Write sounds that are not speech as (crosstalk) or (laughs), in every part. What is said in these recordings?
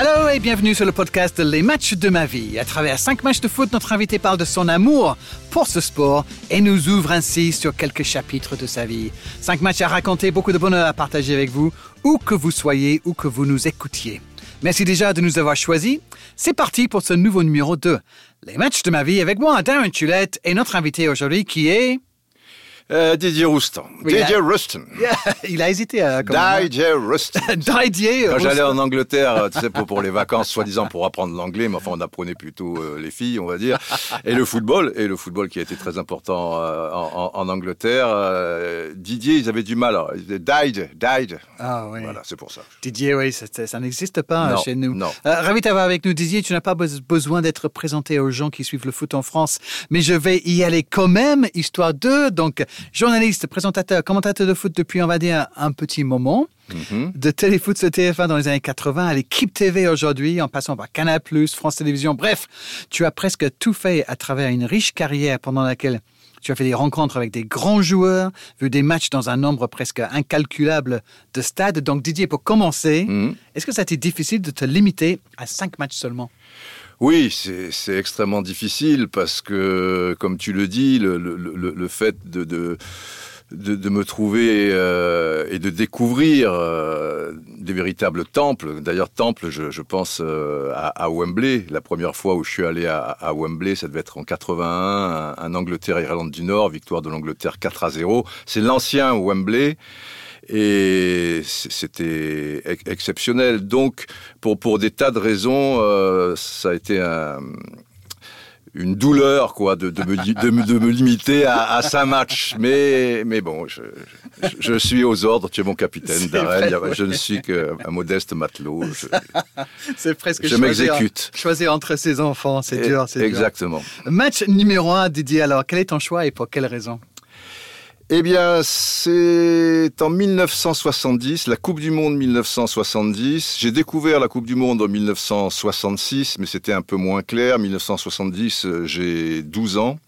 Hello et bienvenue sur le podcast Les matchs de ma vie. À travers cinq matchs de foot, notre invité parle de son amour pour ce sport et nous ouvre ainsi sur quelques chapitres de sa vie. Cinq matchs à raconter, beaucoup de bonheur à partager avec vous, où que vous soyez, où que vous nous écoutiez. Merci déjà de nous avoir choisis. C'est parti pour ce nouveau numéro 2. Les matchs de ma vie avec moi, Darren Tulette, et notre invité aujourd'hui qui est... Euh, Didier Roustan. Oui, Didier Ruston. (laughs) Il a hésité à... comment- Didier Ruston. (laughs) Didier Quand j'allais Roustan. en Angleterre, euh, tu sais, pour, pour les vacances, soi-disant pour apprendre l'anglais, mais enfin, on apprenait plutôt euh, les filles, on va dire, et le football, et le football qui a été très important euh, en, Angleterre. Didier, ils avaient du mal. alors, died, died. Ah oui. Voilà, c'est pour ça. Didier, oui, ça, ça- ça n'existe pas Non, chez nous. non. Ravi de t'avoir avec nous, Didier. Tu n'as pas bes- besoin d'être présenté aux gens qui suivent le foot en France, mais je vais y aller quand même, histoire de. Donc, journaliste, présentateur, commentateur de foot depuis, on va dire, un petit moment. Mhm. De téléfoot sur TF1 dans les années 80 à l'équipe TV aujourd'hui, en passant par Canal+, France Télévisions. Bref, tu as presque tout fait à travers une riche carrière pendant laquelle tu as fait des rencontres avec des grands joueurs, vu des matchs dans un nombre presque incalculable de stades. Donc Didier, pour commencer, Mhm. est-ce que ça a été difficile de te limiter à cinq matchs seulement? Oui, c'est extrêmement difficile parce que, comme tu le dis, le, fait de, me trouver euh, et de découvrir euh, des véritables temples. D'ailleurs, temple, je, pense euh, à, Wembley. La première fois où je suis allé à, Wembley, ça devait être en 81, un, un Angleterre-Irlande du Nord, victoire de l'Angleterre 4 à 0. C'est l'ancien Wembley. Et c'était ex- exceptionnel. Donc, pour, pour des tas de raisons, euh, ça a été un- une douleur quoi, de, de, me, de, me- de me limiter à, à cinq matchs. Mais, mais bon, je, je, je suis aux ordres. Tu es mon capitaine, Darren. vrai, ouais. Je ne suis qu'un modeste matelot. Je, C'est presque je m'exécute. Choisir entre ses enfants, c'est dur, c'est dur. Exactement. Match numéro un, Didier. Alors, quel est ton choix et pour quelle raison? Eh bien, c'est en 1970, la Coupe du Monde 1970. J'ai découvert la Coupe du Monde en 1966, mais c'était un peu moins clair. 1970, euh, j'ai 12 ans.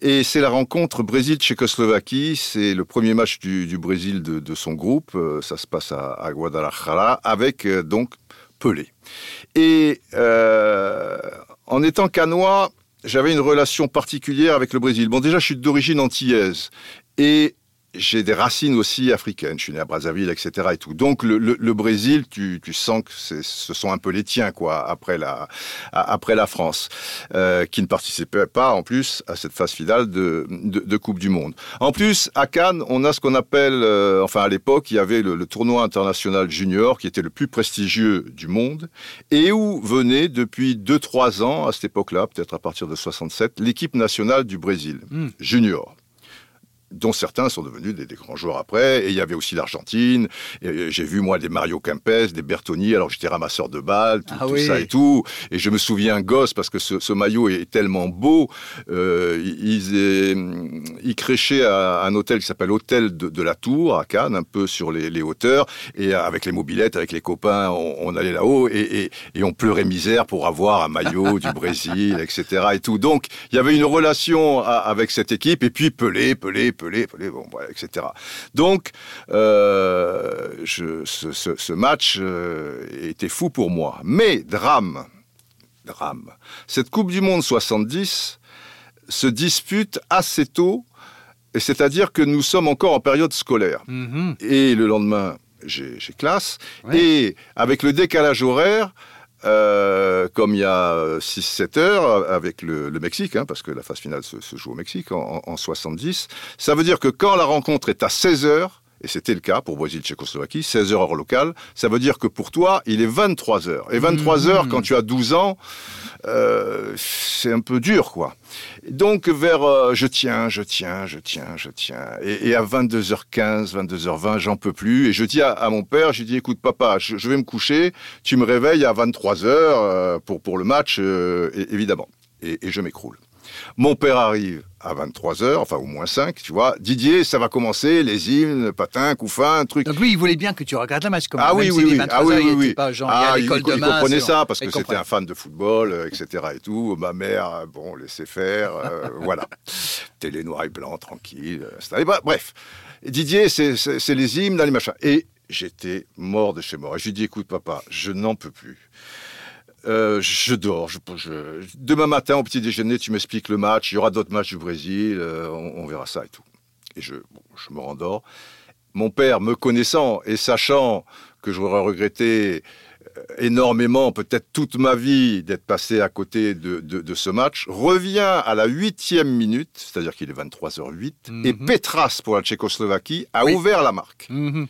Et c'est la rencontre Brésil-Tchécoslovaquie. C'est le premier match du, Brésil de, son groupe. Euh, Ça se passe à, Guadalajara avec euh, donc Pelé. Et en étant canois, j'avais une relation particulière avec le Brésil. Bon, déjà, je suis d'origine antillaise et j'ai des racines aussi africaines. Je suis né à Brazzaville, etc. Et tout. Donc, le, le- le Brésil, tu, tu sens que ce sont un peu les tiens, quoi, après la, a- après la France, euh, qui ne participait pas, en plus, à cette phase finale de, de, de Coupe du Monde. En plus, à Cannes, on a ce qu'on appelle, euh, enfin, à l'époque, il y avait le, le tournoi international junior, qui était le plus prestigieux du monde, et où venait depuis 2-3 ans, à cette époque-là, peut-être à partir de 67, l'équipe nationale du Brésil, Mm. junior dont certains sont devenus des, des grands joueurs après. Et il y avait aussi l'Argentine. Euh, J'ai vu, moi, des Mario Kempes, des Bertoni, alors j'étais ramasseur de balles, tout, Ah tout oui. ça et tout. Et je me souviens, gosse, parce que ce, ce maillot est tellement beau, euh, ils, euh, ils créchaient à un hôtel qui s'appelle Hôtel de, de la Tour, à Cannes, un peu sur les, les hauteurs. Et avec les mobilettes, avec les copains, on, on allait là-haut et, et, et on pleurait misère pour avoir un maillot du (laughs) Brésil, etc. Et tout. Donc, il y avait une relation à- avec cette équipe. Et puis, Pelé, Pelé, Pelé, Pelé, bon, voilà, etc. Donc, euh, je, ce, ce- ce match euh, était fou pour moi. Mais, drame, drame. Cette Coupe du Monde 70 se dispute assez tôt, et c'est-à-dire que nous sommes encore en période scolaire. Mhm. Et le lendemain, j'ai j'ai classe. Ouais. Et avec le décalage horaire, euh, comme il y a 6-7 heures avec le, le Mexique, hein, parce que la phase finale se, se joue au Mexique en, en 70, ça veut dire que quand la rencontre est à 16 heures, et c'était le cas pour Brésil-Tchécoslovaquie, 16 heures heure locale, ça veut dire que pour toi, il est 23 heures. Et 23 heures, quand tu as 12 ans, euh, c'est un peu dur, quoi. Donc, vers, euh, je tiens, je tiens, je tiens, je tiens. Et, et à 22h15, 22h20, j'en peux plus. Et je dis à, à mon père, j'ai dit, écoute, papa, je, je vais me coucher, tu me réveilles à 23h euh, pour, pour le match, euh, évidemment. Et, et je m'écroule. Mon père arrive à 23h, enfin au moins 5, tu vois. Didier, ça va commencer, les hymnes, patins, couffins, trucs. Donc lui, il voulait bien que tu regardes le match comme Ah oui, oui, oui. 23 Ah oui, oui, il oui. pas genre, il Ah, il, il demain. comprenait ça parce il que c'était un fan de football, euh, etc. et tout. Ma mère, euh, bon, laissait faire, euh, (laughs) voilà. Télé noir et blanc, tranquille. bref. Didier, c'est les hymnes, là, les machins. Et j'étais mort de chez mort. Et je lui dit, écoute papa, je n'en peux plus. Euh, je dors. Je, Demain matin, au petit déjeuner, tu m'expliques le match. Il y aura d'autres matchs du Brésil. Euh, on, verra ça et tout. Et je, je me rendors. Mon père, me connaissant et sachant que j'aurais regretté euh, énormément, peut-être toute ma vie, d'être passé à côté de, ce match, revient à la huitième minute, c'est-à-dire qu'il est 23h08, et mhm. Petras pour la Tchécoslovaquie a ouvert la marque. Mhm.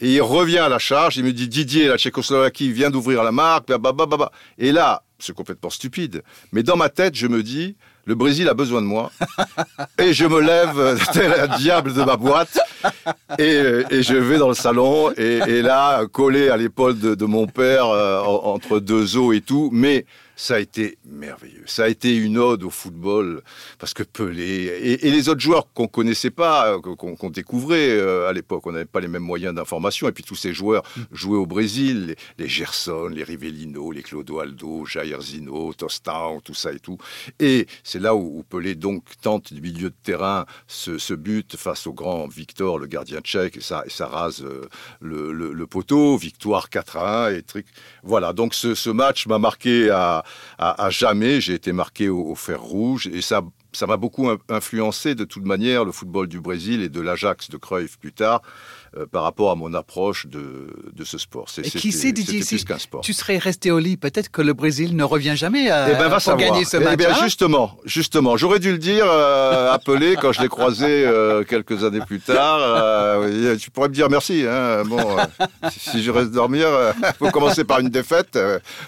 Et il revient à la charge, il me dit Didier, la Tchécoslovaquie vient d'ouvrir la marque, blablabla. Et là, c'est complètement stupide, mais dans ma tête, je me dis, le Brésil a besoin de moi. (laughs) et je me lève (laughs) tel un diable de ma boîte et, je vais dans le salon et, là, collé à l'épaule de, mon père, euh, entre deux os et tout, mais ça a été merveilleux. Ça a été une ode au football, parce que Pelé et, les autres joueurs qu'on connaissait pas, euh, qu'on découvrait euh, à l'époque, on n'avait pas les mêmes moyens d'information, et puis tous ces joueurs mm. jouaient au Brésil, les, Gerson, les Rivellino, les Clodoaldo, Jair Zino, Tostão, tout ça et tout. Et c'est là où, Pelé donc tente du milieu de terrain ce, but face au grand Victor, le gardien tchèque, et ça, et ça rase euh, le, poteau, victoire 4 à 1, et truc. Voilà, donc ce, ce match m'a marqué à à, jamais. J'ai été marqué au, fer rouge et ça ça m'a beaucoup influencé de toute manière le football du Brésil et de l'Ajax de Cruyff plus tard. Euh, par rapport à mon approche de, de ce sport. C'est, et qui sait, Didier, si tu serais resté au lit, peut-être que le Brésil ne revient jamais à, euh, eh ben, pour gagner ce match. Eh bien, justement, justement, j'aurais dû le dire, euh, appeler quand je l'ai croisé quelques années plus tard. tu pourrais me dire merci. Hein, bon, si je reste dormir, faut commencer par une défaite.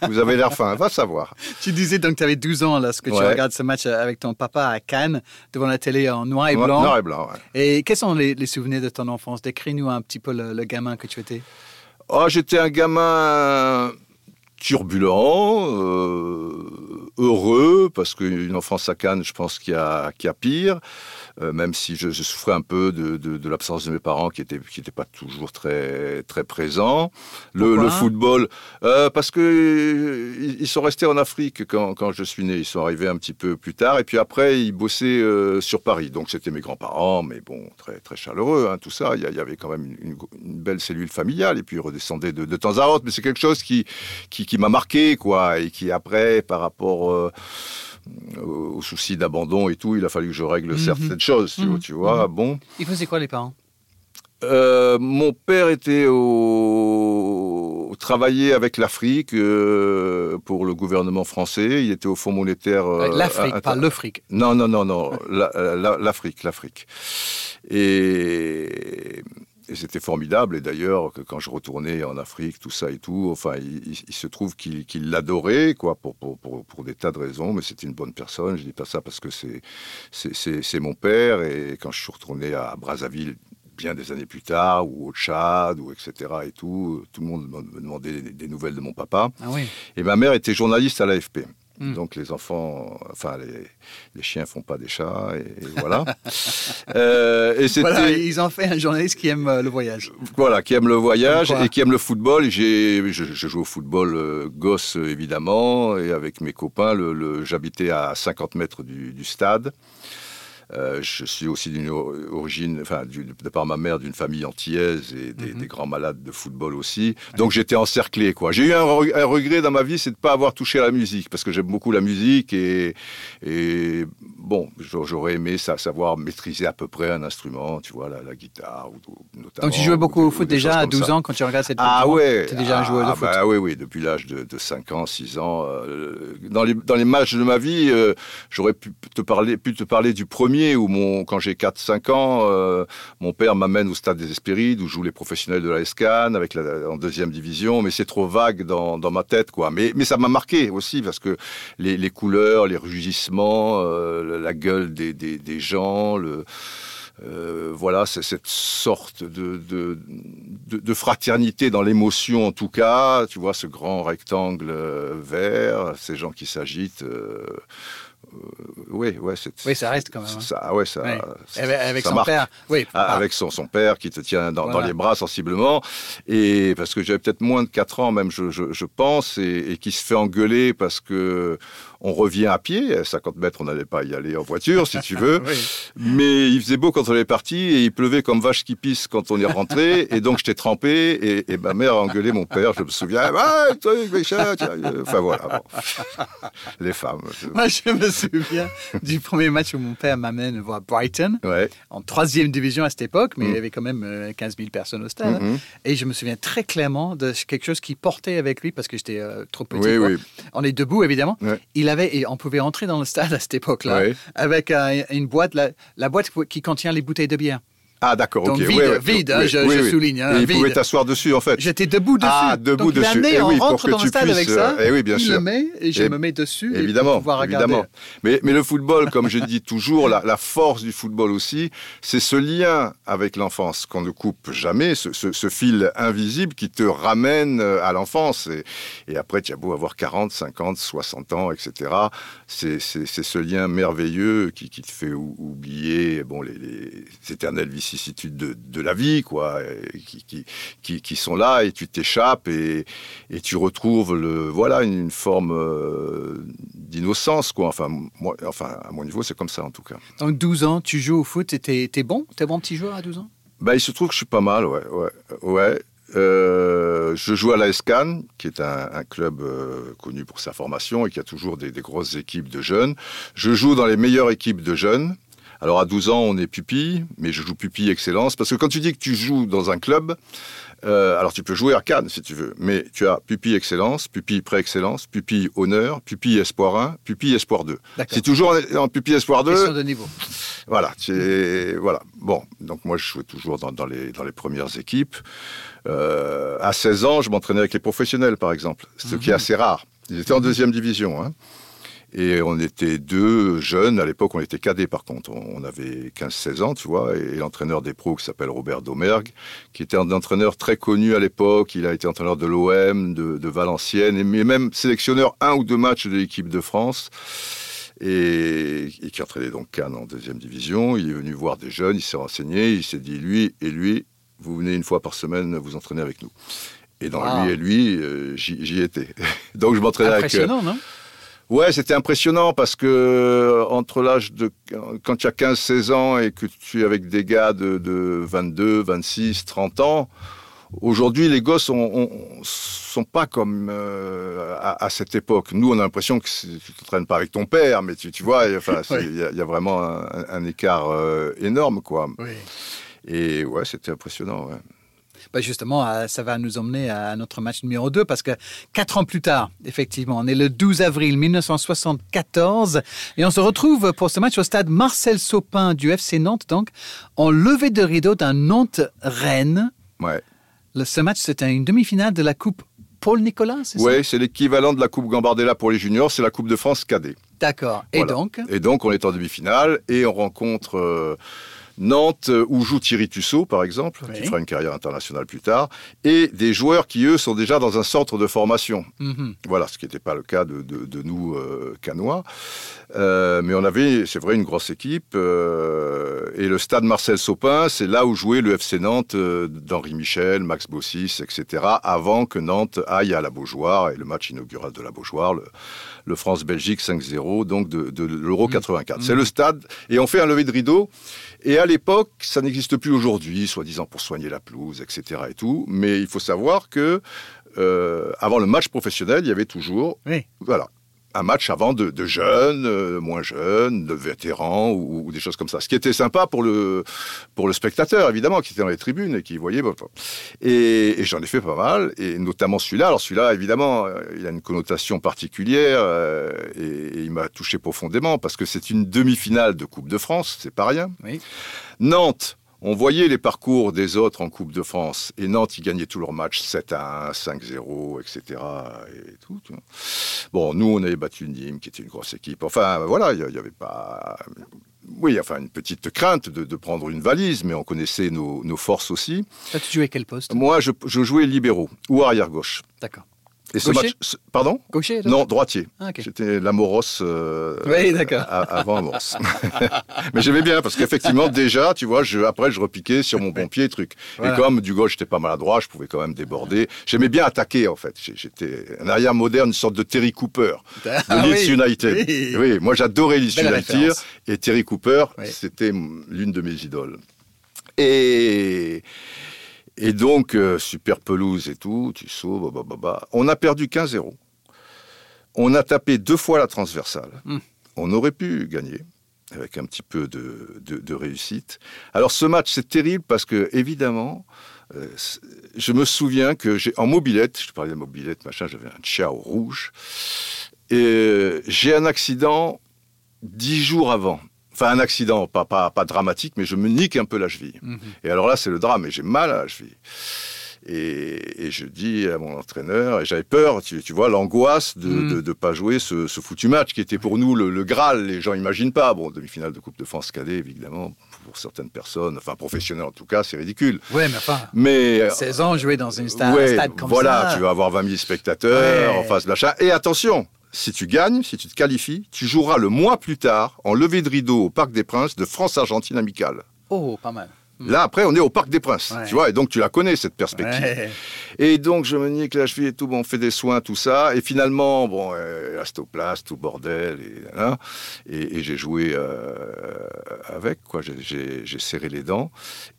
vous avez l'air fin, va savoir. Tu disais donc que tu avais 12 ans lorsque tu regardes ce match avec ton papa à Cannes, devant la télé en noir et blanc. Noir et blanc, Et quels sont les, les souvenirs de ton enfance? Décris-nous un petit peu le, gamin que tu étais oh, J'étais un gamin turbulent, euh, heureux, parce qu'une enfance à Cannes, je pense qu'il y, a pire. Euh, même si je, souffrais un peu de, l'absence de mes parents qui n'étaient qui pas toujours très, très présents. Le, football, euh, parce que ils, sont restés en Afrique quand, quand, je suis né. Ils sont arrivés un petit peu plus tard. Et puis après, ils bossaient sur Paris. Donc c'était mes grands-parents, mais bon, très, très chaleureux, hein, tout ça. Il y, avait quand même une, belle cellule familiale. Et puis ils redescendaient de, de temps à autre. Mais c'est quelque chose qui, qui qui m'a marqué, quoi, et qui après, par rapport euh, au souci d'abandon et tout, il a fallu que je règle mhm. certaines choses, tu, mhm. vois. Mhm. Bon. Il faisait quoi les parents? Euh, mon père était au travaillait avec l'Afrique euh, pour le gouvernement français. Il était au Fonds monétaire. L'Afrique, pas le fric. Non, non, non, non. L'Afrique, l'Afrique. Et et c'était formidable. Et d'ailleurs, quand je retournais en Afrique, tout ça et tout, enfin, il, se trouve qu'il l'adorait, quoi, pour, pour, pour, des tas de raisons. Mais c'était une bonne personne. Je dis pas ça parce que c'est c'est mon père. Et quand je suis retourné à Brazzaville bien des années plus tard, ou au Tchad, ou etc. et tout, tout le monde me demandait des, nouvelles de mon papa. Ah oui. Et ma mère était journaliste à l'AFP. Hmm. Donc les enfants, enfin les, les, chiens font pas des chats et, voilà. (laughs) euh, et c'était, ils ont fait un journaliste qui aime euh, le voyage. Voilà, qui aime le voyage et qui aime le football. J'ai, je, joue au football euh, gosse évidemment et avec mes copains. Le, j'habitais à 50 mètres du, du stade. Euh, je suis aussi d'une origine, enfin, de par ma mère, d'une famille antillaise et des, mhm. grands malades de football aussi. Donc j'étais encerclé, quoi. J'ai eu un, regret dans ma vie, c'est de pas avoir touché à la musique, parce que j'aime beaucoup la musique et, et bon, j'aurais aimé savoir maîtriser à peu près un instrument, tu vois, la, guitare, notamment. Donc tu jouais beaucoup au foot déjà à 12 ans quand tu regardes cette Ah ouais. Tu déjà un joueur de ah, foot. Bah, oui, oui, depuis l'âge de, 5 ans, 6 ans. Euh, dans les dans les matchs de ma vie, euh, j'aurais pu te parler, pu te parler du premier où quand j'ai 4-5 ans, euh, mon père m'amène au stade des Hespérides où jouent les professionnels de la SCAN avec en deuxième division, mais c'est trop vague dans, ma tête, quoi. Mais, ça m'a marqué aussi parce que les, couleurs, les rugissements, euh, la gueule des, gens, euh, voilà, c'est cette sorte de fraternité dans l'émotion, en tout cas. Tu vois, ce grand rectangle vert, ces gens qui s'agitent. Oui, ouais, oui, ça reste quand même. Hein. Ça, ouais, ça, avec, son père, oui. Ah, avec son, son père qui te tient dans, les bras sensiblement, et parce que j'avais peut-être moins de 4 ans même, je, je, pense, et, et, qui se fait engueuler parce que on revient à pied. 50 mètres, on n'allait pas y aller en voiture, si tu veux. (laughs) Mais il faisait beau quand on est parti et il pleuvait comme vache qui pisse quand on est rentré. et donc, j'étais trempé et, ma mère a engueulé mon père, je me souviens. enfin, voilà. (laughs) Les femmes. Moi, je me souviens du premier match où mon père m'amène voir Brighton, en troisième division à cette époque, mais il y mm. avait quand même 15 euh, 000 personnes au stade. Mm-hmm. Et je me souviens très clairement de quelque chose qui portait avec lui parce que j'étais euh, trop petit. On est debout, évidemment. Il et on pouvait entrer dans le stade à cette époque-là avec une boîte, la, boîte qui contient les bouteilles de bière. Ah d'accord, ok. Vide, vide hein, je, souligne. Hein, il pouvait t'asseoir dessus en fait. J'étais debout dessus. Ah, debout Donc, dessus. Et oui, on rentre dans le stade avec ça. Eh oui, bien il sûr. le met et je me mets dessus. Évidemment, et pouvoir regarder. évidemment. Mais, mais le football, comme je dis toujours, la, la force du football aussi, c'est ce lien avec l'enfance qu'on ne coupe jamais, ce, ce, ce, fil invisible qui te ramène euh, à l'enfance. Et, et, après, tu as beau avoir 40, 50, 60 ans, etc. C'est ce lien merveilleux qui, qui, te fait oublier bon, les, les éternelles vicissitudes de de la vie, quoi, qui, qui, qui, sont là et tu t'échappes et, et, tu retrouves le, voilà, une, forme euh, d'innocence, quoi. Enfin, moi, enfin, à mon niveau, c'est comme ça, en tout cas. Donc, 12 ans, tu joues au foot et t'es, es bon? T'es bon petit joueur à 12 ans? Bah, il se trouve que je suis pas mal, ouais, ouais, ouais. Euh, je joue à la ESCAN, qui est un, club euh, connu pour sa formation et qui a toujours des, des, grosses équipes de jeunes. Je joue dans les meilleures équipes de jeunes. Alors à 12 ans, on est pupille, mais je joue pupille excellence, parce que quand tu dis que tu joues dans un club, euh, alors tu peux jouer à Cannes si tu veux, mais tu as pupille excellence, pupille pré-excellence, pupille honneur, pupille espoir 1, pupille espoir 2. C'est toujours en, pupille espoir 2. Question de niveau. Voilà, voilà. Bon, donc moi je jouais toujours dans, les, dans les premières équipes. Euh, à 16 ans, je m'entraînais avec les professionnels par exemple, ce qui est mhm. assez rare. Ils étaient en deuxième division. Hein. Et on était deux jeunes. À l'époque, on était cadets, par contre. On avait 15-16 ans, tu vois. Et l'entraîneur des pros, qui s'appelle Robert Domergue, qui était un entraîneur très connu à l'époque. Il a été entraîneur de l'OM, de, Valenciennes, et même sélectionneur un ou deux matchs de l'équipe de France. Et, qui entraînait donc Cannes en deuxième division. Il est venu voir des jeunes, il s'est renseigné, il s'est dit, lui et lui, vous venez une fois par semaine vous entraîner avec nous. Et dans lui et lui, euh, j'y étais. (laughs) donc je m'entraînais avec... Impressionnant, non? Ouais, c'était impressionnant parce que euh, entre l'âge de quand tu as 15-16 ans et que tu es avec des gars de, de 22, 26, 30 ans, aujourd'hui les gosses ne sont pas comme euh, à, cette époque. Nous, on a l'impression que tu ne traînes pas avec ton père, mais tu, tu vois, il enfin, y, a vraiment un, écart euh, énorme, quoi. Oui. Et ouais, c'était impressionnant. Ouais. Bah, justement, ça va nous emmener à notre match numéro 2 parce que quatre ans plus tard, effectivement, on est le 12 avril 1974 et on se retrouve pour ce match au stade Marcel Sopin du FC Nantes, donc, en levée de rideau d'un Nantes-Rennes. Ouais. Ce match, c'était une demi-finale de la Coupe Paul Nicolas, c'est ça? Oui, c'est l'équivalent de la Coupe Gambardella pour les juniors, c'est la Coupe de France cadet. D'accord. Et donc? Et donc, on est en demi-finale et on rencontre. Euh, Nantes, euh, où joue Thierry Tussaud, par exemple, qui fera une carrière internationale plus tard, et des joueurs qui, eux, sont déjà dans un centre de formation. Mhm. Voilà, ce qui n'était pas le cas de, nous, euh, Canois. Euh, mais on avait, c'est vrai, une grosse équipe. et le stade Marcel Sopin, c'est là où jouait le FC Nantes d'Henri Michel, Max Bossis, etc., avant que Nantes aille à la Beaujoire, et le match inaugural de la Beaujoire, le, France-Belgique 5-0, donc de, l'Euro 84. Mhm. C'est le stade, et on fait un lever de rideau. Et à l'époque, ça n'existe plus aujourd'hui, soi-disant pour soigner la pelouse, etc. et tout. Mais il faut savoir que euh, avant le match professionnel, il y avait toujours, voilà, un match avant de, jeunes, euh, moins jeunes, de vétérans ou, des choses comme ça. Ce qui était sympa pour le, pour le spectateur, évidemment, qui était dans les tribunes et qui voyait. et, j'en ai fait pas mal, et notamment celui-là. Alors celui-là, évidemment, euh, il a une connotation particulière euh, et, il m'a touché profondément parce que c'est une demi-finale de Coupe de France, c'est pas rien. Nantes on voyait les parcours des autres en Coupe de France. Et Nantes, ils gagnaient tous leurs matchs 7 à 1, 5-0, etc. Et tout, Bon, nous, on avait battu Nîmes, qui était une grosse équipe. Enfin, voilà, il n'y avait pas. Oui, enfin, une petite crainte de, prendre une valise, mais on connaissait nos, forces aussi. tu jouais quel poste? Moi, je, jouais libéraux ou arrière-gauche. D'accord. Et ce Gaucher match, ce- pardon Gaucher Non, droitier. Ah. J'étais l'Amoros euh, Oui, d'accord. avant Amoros. (laughs) Mais j'aimais bien parce qu'effectivement déjà, tu vois, je, après je repiquais sur mon bon pied, truc. Voilà. Et comme du gauche j'étais pas maladroit, je pouvais quand même déborder. J'aimais bien attaquer en fait. J'étais un arrière moderne, une sorte de Terry Cooper de Ah Leeds oui. United. Oui. Oui, moi j'adorais Leeds Belle United référence. et Terry Cooper, c'était l'une de mes idoles. Et et donc euh, super pelouse et tout, tu sauves, bah, bah, bah. on a perdu 15-0. On a tapé deux fois la transversale. Hmm. On aurait pu gagner avec un petit peu de, de- de réussite. Alors ce match, c'est terrible parce que, évidemment, euh, je me souviens que j'ai en mobilette, je te parlais de mobilette, machin, j'avais un Ciao rouge, et euh, j'ai un accident dix jours avant. Enfin, un accident, pas, pas, pas dramatique, mais je me nique un peu la cheville. Mhm. Et alors là, c'est le drame, et j'ai mal à la cheville. Et, et je dis à mon entraîneur, et j'avais peur, tu, tu vois, l'angoisse de ne de pas jouer ce, ce foutu match qui était pour nous le, le Graal. Les gens imaginent pas. Bon, demi-finale de Coupe de France cadet, évidemment, pour certaines personnes, enfin professionnelles en tout cas, c'est ridicule. Ouais, mais enfin, Mais euh, 16 ans, jouer dans une ouais, un stade comme voilà, ça. tu vas avoir 20 000 spectateurs Ouais. en face de l'achat. Et attention, si tu gagnes, si tu te qualifies, tu joueras le mois plus tard en levée de rideau au Parc des Princes de France-Argentine amicale. Oh, pas mal. Mm. Là, après, on est au Parc des Princes, Ouais. tu vois, et donc tu la connais, cette perspective. Ouais. Et donc, je me nique la cheville et tout, bon, on fait des soins, tout ça. Et finalement, bon, euh, tout bordel, et, hein, et, et j'ai joué euh, avec, quoi. J'ai- serré les dents.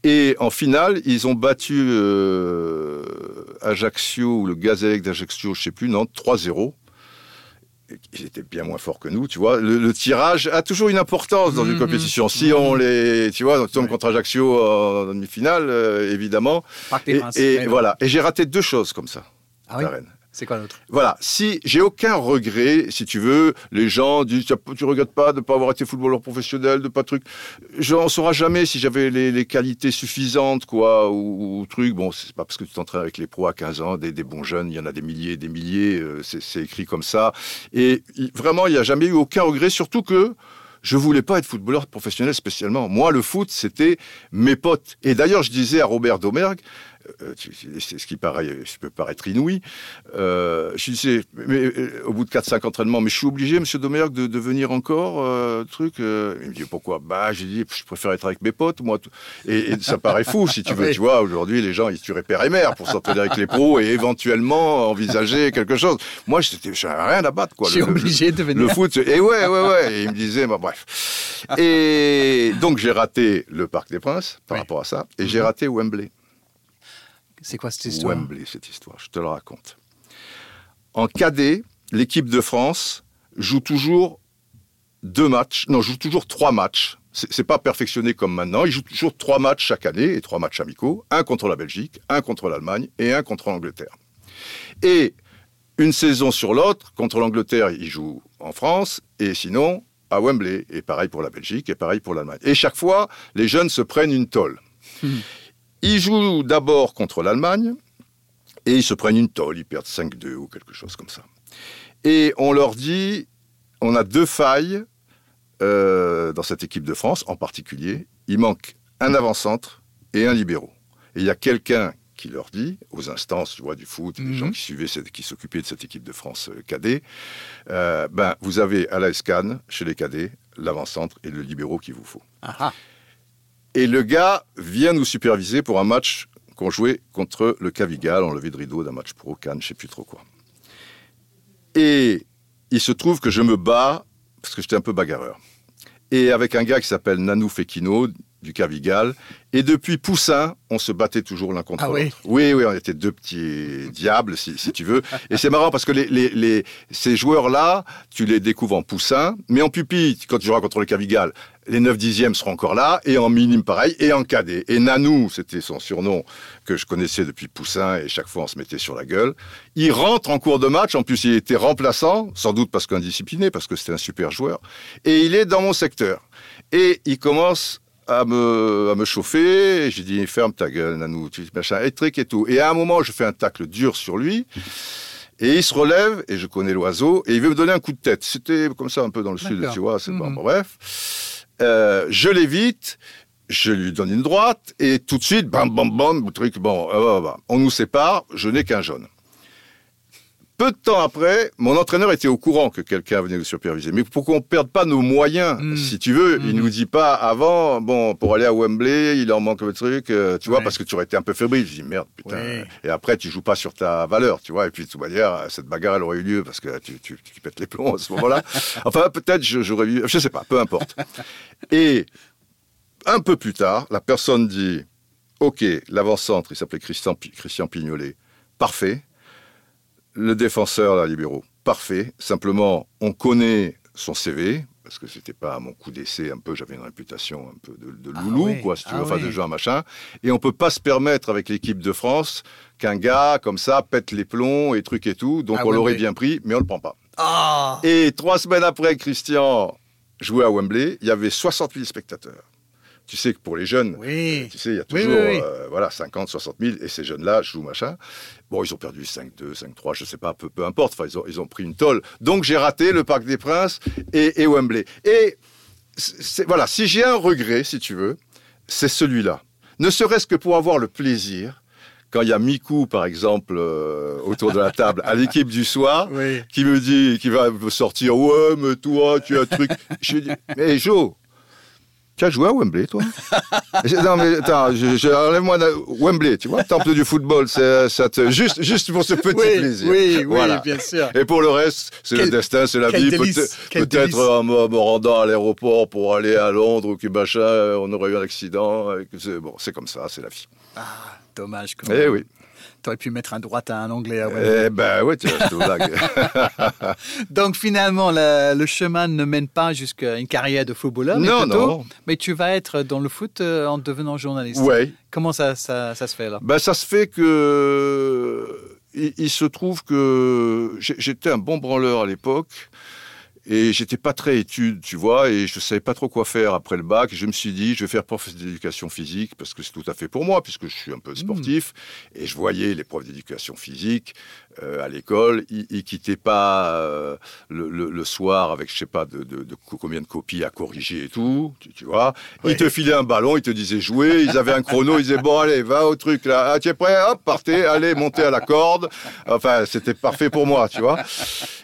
Et en finale, ils ont battu euh, Ajaccio, ou le Gazélec d'Ajaccio, je sais plus, Nantes, 3-0. Ils étaient bien moins forts que nous, tu vois. Le, le tirage a toujours une importance dans une Mhm. compétition. Si on les, tu vois, on tombe Ouais. contre Ajaccio en demi-finale, euh, évidemment. Et, voilà. Et j'ai raté deux choses comme ça, Ah oui à Rennes. C'est quoi l'autre? Voilà. Si j'ai aucun regret, si tu veux, les gens disent tu regrettes pas de pas avoir été footballeur professionnel, de pas truc. Je n'en saurais jamais si j'avais les, qualités suffisantes, quoi, ou, truc. Bon, c'est pas parce que tu t'entraînes avec les pros à 15 ans, des, des bons jeunes, il y en a des milliers et des milliers. euh, c'est écrit comme ça. Et vraiment, il n'y a jamais eu aucun regret, surtout que. Je voulais pas être footballeur professionnel spécialement. Moi, le foot, c'était mes potes. Et d'ailleurs, je disais à Robert Domergue, c'est ce qui paraît, ce qui peut paraître inouï, euh, je disais, mais, euh, au bout de 4-5 entraînements, mais je suis obligé, monsieur Domergue, de, de venir encore, euh, truc. euh. il me dit, pourquoi? Bah, j'ai dit, je préfère être avec mes potes, moi. Et, et ça paraît fou, si tu veux. (laughs) Oui. Tu vois, aujourd'hui, les gens, ils tueraient père et mère pour s'entraîner avec les pros et éventuellement envisager quelque chose. Moi, j'étais- j'avais rien à battre, quoi. Je suis le- obligé de venir. le foot, et ouais, ouais, ouais. Et il me disait, bah, bref. Et donc, j'ai raté le Parc des Princes par Oui. rapport à ça, et j'ai raté Wembley. C'est quoi cette histoire Wembley, cette histoire, je te la raconte. En cadet, l'équipe de France joue toujours deux matchs, non, joue toujours trois matchs. C'est pas perfectionné comme maintenant. Ils jouent toujours trois matchs chaque année, et trois matchs amicaux. Un contre la Belgique, un contre l'Allemagne et un contre l'Angleterre. Et une saison sur l'autre, contre l'Angleterre, ils jouent en France, et sinon à Wembley. Et pareil pour la Belgique, et pareil pour l'Allemagne. Et chaque fois, les jeunes se prennent une tôle. Hmm. Ils jouent d'abord contre l'Allemagne, et ils se prennent une tôle, ils perdent 5-2 ou quelque chose comme ça. Et on leur dit, on a deux failles euh, dans cette équipe de France en particulier. Il manque un avant-centre et un libéraux. Et il y a quelqu'un qui leur dit, aux instances tu vois, du foot, des Mhm. gens qui suivaient, cette- qui s'occupaient de cette équipe de France euh, cadet, euh, ben, vous avez à la SCAN, chez les cadets, l'avant-centre et le libéraux qu'il vous faut. Ah, ah. Et le gars vient nous superviser pour un match qu'on jouait contre le Cavigal en levée de rideau d'un match pro Cannes, je sais plus trop quoi. Et il se trouve que je me bats parce que j'étais un peu bagarreur. Et avec un gars qui s'appelle Nanou Fekino du Cavigal. Et depuis Poussin, on se battait toujours l'un contre Ah oui l'autre. Oui, oui, on était deux petits diables, si, si tu veux. Et c'est marrant parce que les, les, les- ces joueurs-là, tu les découvres en Poussin, mais en pupille, quand tu joueras contre le Cavigal, les 9 dixièmes seront encore là, et en minime pareil, et en cadet. Et Nanou, c'était son surnom que je connaissais depuis Poussin, et chaque fois on se mettait sur la gueule. Il rentre en cours de match, en plus il était remplaçant, sans doute parce qu'indiscipliné, parce que c'était un super joueur, et il est dans mon secteur. Et il commence à me, à me chauffer, j'ai dit, ferme ta gueule, Nanou, tu machin, et trick et tout. Et à un moment, je fais un tacle dur sur lui, et il se relève, et je connais l'oiseau, et il veut me donner un coup de tête. C'était comme ça un peu dans le sud, tu vois, c'est pas, Mhm. bon, bref. Euh, je l'évite, je lui donne une droite, et tout de suite, bam, bam, bam, truc, bon, euh, bah, bah, on nous sépare, je n'ai qu'un jaune. Peu de temps après, mon entraîneur était au courant que quelqu'un venait nous superviser. Mais pour qu'on ne perde pas nos moyens, Mm. si tu veux, il Mm. nous dit pas avant, bon, pour aller à Wembley, il en manque le truc, euh, tu vois, parce que tu aurais été un peu fébrile. Je dis, merde, putain. Ouais. Et après, tu joues pas sur ta valeur, tu vois. Et puis, de toute manière, cette bagarre, elle aurait eu lieu parce que tu, tu, tu pètes les plombs à ce moment-là. (laughs) enfin, peut-être, j'aurais eu, je sais pas, peu importe. Et un peu plus tard, la personne dit, OK, l'avant-centre, il s'appelait Christian, Christian Pignolet, parfait. Le défenseur, la libéraux, parfait. Simplement, on connaît son CV, parce que c'était pas mon coup d'essai un peu, j'avais une réputation un peu de, de Ah loulou, quoi, si tu ah veux, enfin de ouais. joueur machin. Et on peut pas se permettre avec l'équipe de France qu'un gars comme ça pète les plombs et trucs et tout. Donc Ah on l'aurait bien pris, mais on le prend pas. Ah Et trois semaines après, Christian jouait à Wembley, il y avait 60 000 spectateurs. Tu sais que pour les jeunes, Oui. tu sais, il y a toujours oui, oui. euh, voilà, 50, 60 000, et ces jeunes-là jouent machin. Bon, ils ont perdu 5-2, 5-3, je sais pas, peu, peu importe. Enfin, ils ont, ils ont pris une tôle. Donc, j'ai raté le Parc des Princes et, et Wembley. Et voilà, si j'ai un regret, si tu veux, c'est celui-là. Ne serait-ce que pour avoir le plaisir, quand il y a Mikou, par exemple, euh, autour de la table, à l'équipe du soir, Oui. qui me dit, qui va me sortir, ouais, mais toi, tu as un truc. Je lui dis, mais Joe, tu as joué à Wembley, toi (laughs) Non, mais attends, je, je- enlève-moi de- Wembley, tu vois, temple du football, c'est, ça te, juste, juste pour ce petit Oui, plaisir. oui, oui, Voilà. bien sûr. Et pour le reste, c'est le destin, c'est la vie. Peut-être, délice. en me, rendant à l'aéroport pour aller à Londres ou machin, on aurait eu un accident. Bon, c'est comme ça, c'est la vie. Ah, dommage. Quand Eh oui. T'aurais pu mettre un droit à un anglais. à. Eh ben ouais, tu vois. (laughs) Donc finalement, le, le chemin ne mène pas jusqu'à une carrière de footballeur. mais non, plutôt- non. Mais tu vas être dans le foot euh, en devenant journaliste. Ouais. Comment ça, ça, ça se fait là? Ben, ça se fait que. Il, il se trouve que j'étais un bon branleur à l'époque. Et j'étais pas très étude, tu vois, et je savais pas trop quoi faire après le bac. Je me suis dit, je vais faire prof d'éducation physique parce que c'est tout à fait pour moi, puisque je suis un peu sportif. Et je voyais les profs d'éducation physique à l'école, ils, ils quittaient pas euh, le, le- le soir avec je sais pas de, de- de co- combien de copies à corriger et tout, tu, tu vois. Ouais. Ils te filaient un ballon, ils te disaient jouer, ils avaient un chrono, ils disaient bon allez va au truc là, ah, tu es prêt, hop partez, allez montez à la corde. Enfin c'était parfait pour moi, tu vois.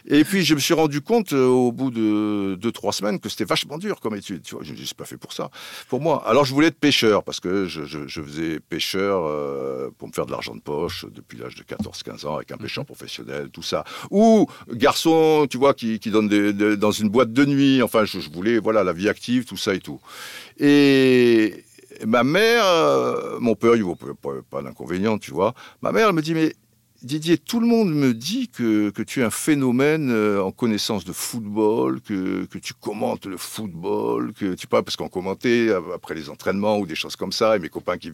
Et puis je me suis rendu compte euh, au bout de deux trois semaines que c'était vachement dur comme étude, tu vois. Je me dis c'est pas fait pour ça, pour moi. Alors je voulais être pêcheur parce que je, je- je faisais pêcheur euh, pour me faire de l'argent de poche depuis l'âge de 14-15 ans avec un pêcheur professionnel, tout ça. Ou garçon, tu vois, qui, qui donne dans une boîte de nuit. Enfin, je, je voulais voilà la vie active, tout ça et tout. Et ma mère, euh, mon père, il pas, pas, pas d'inconvénient, tu vois. Ma mère elle me dit mais Didier, tout le monde me dit que, que tu es un phénomène euh, en connaissance de football, que, que tu commentes le football, que tu pas parce qu'on commentait après les entraînements ou des choses comme ça, et mes copains qui,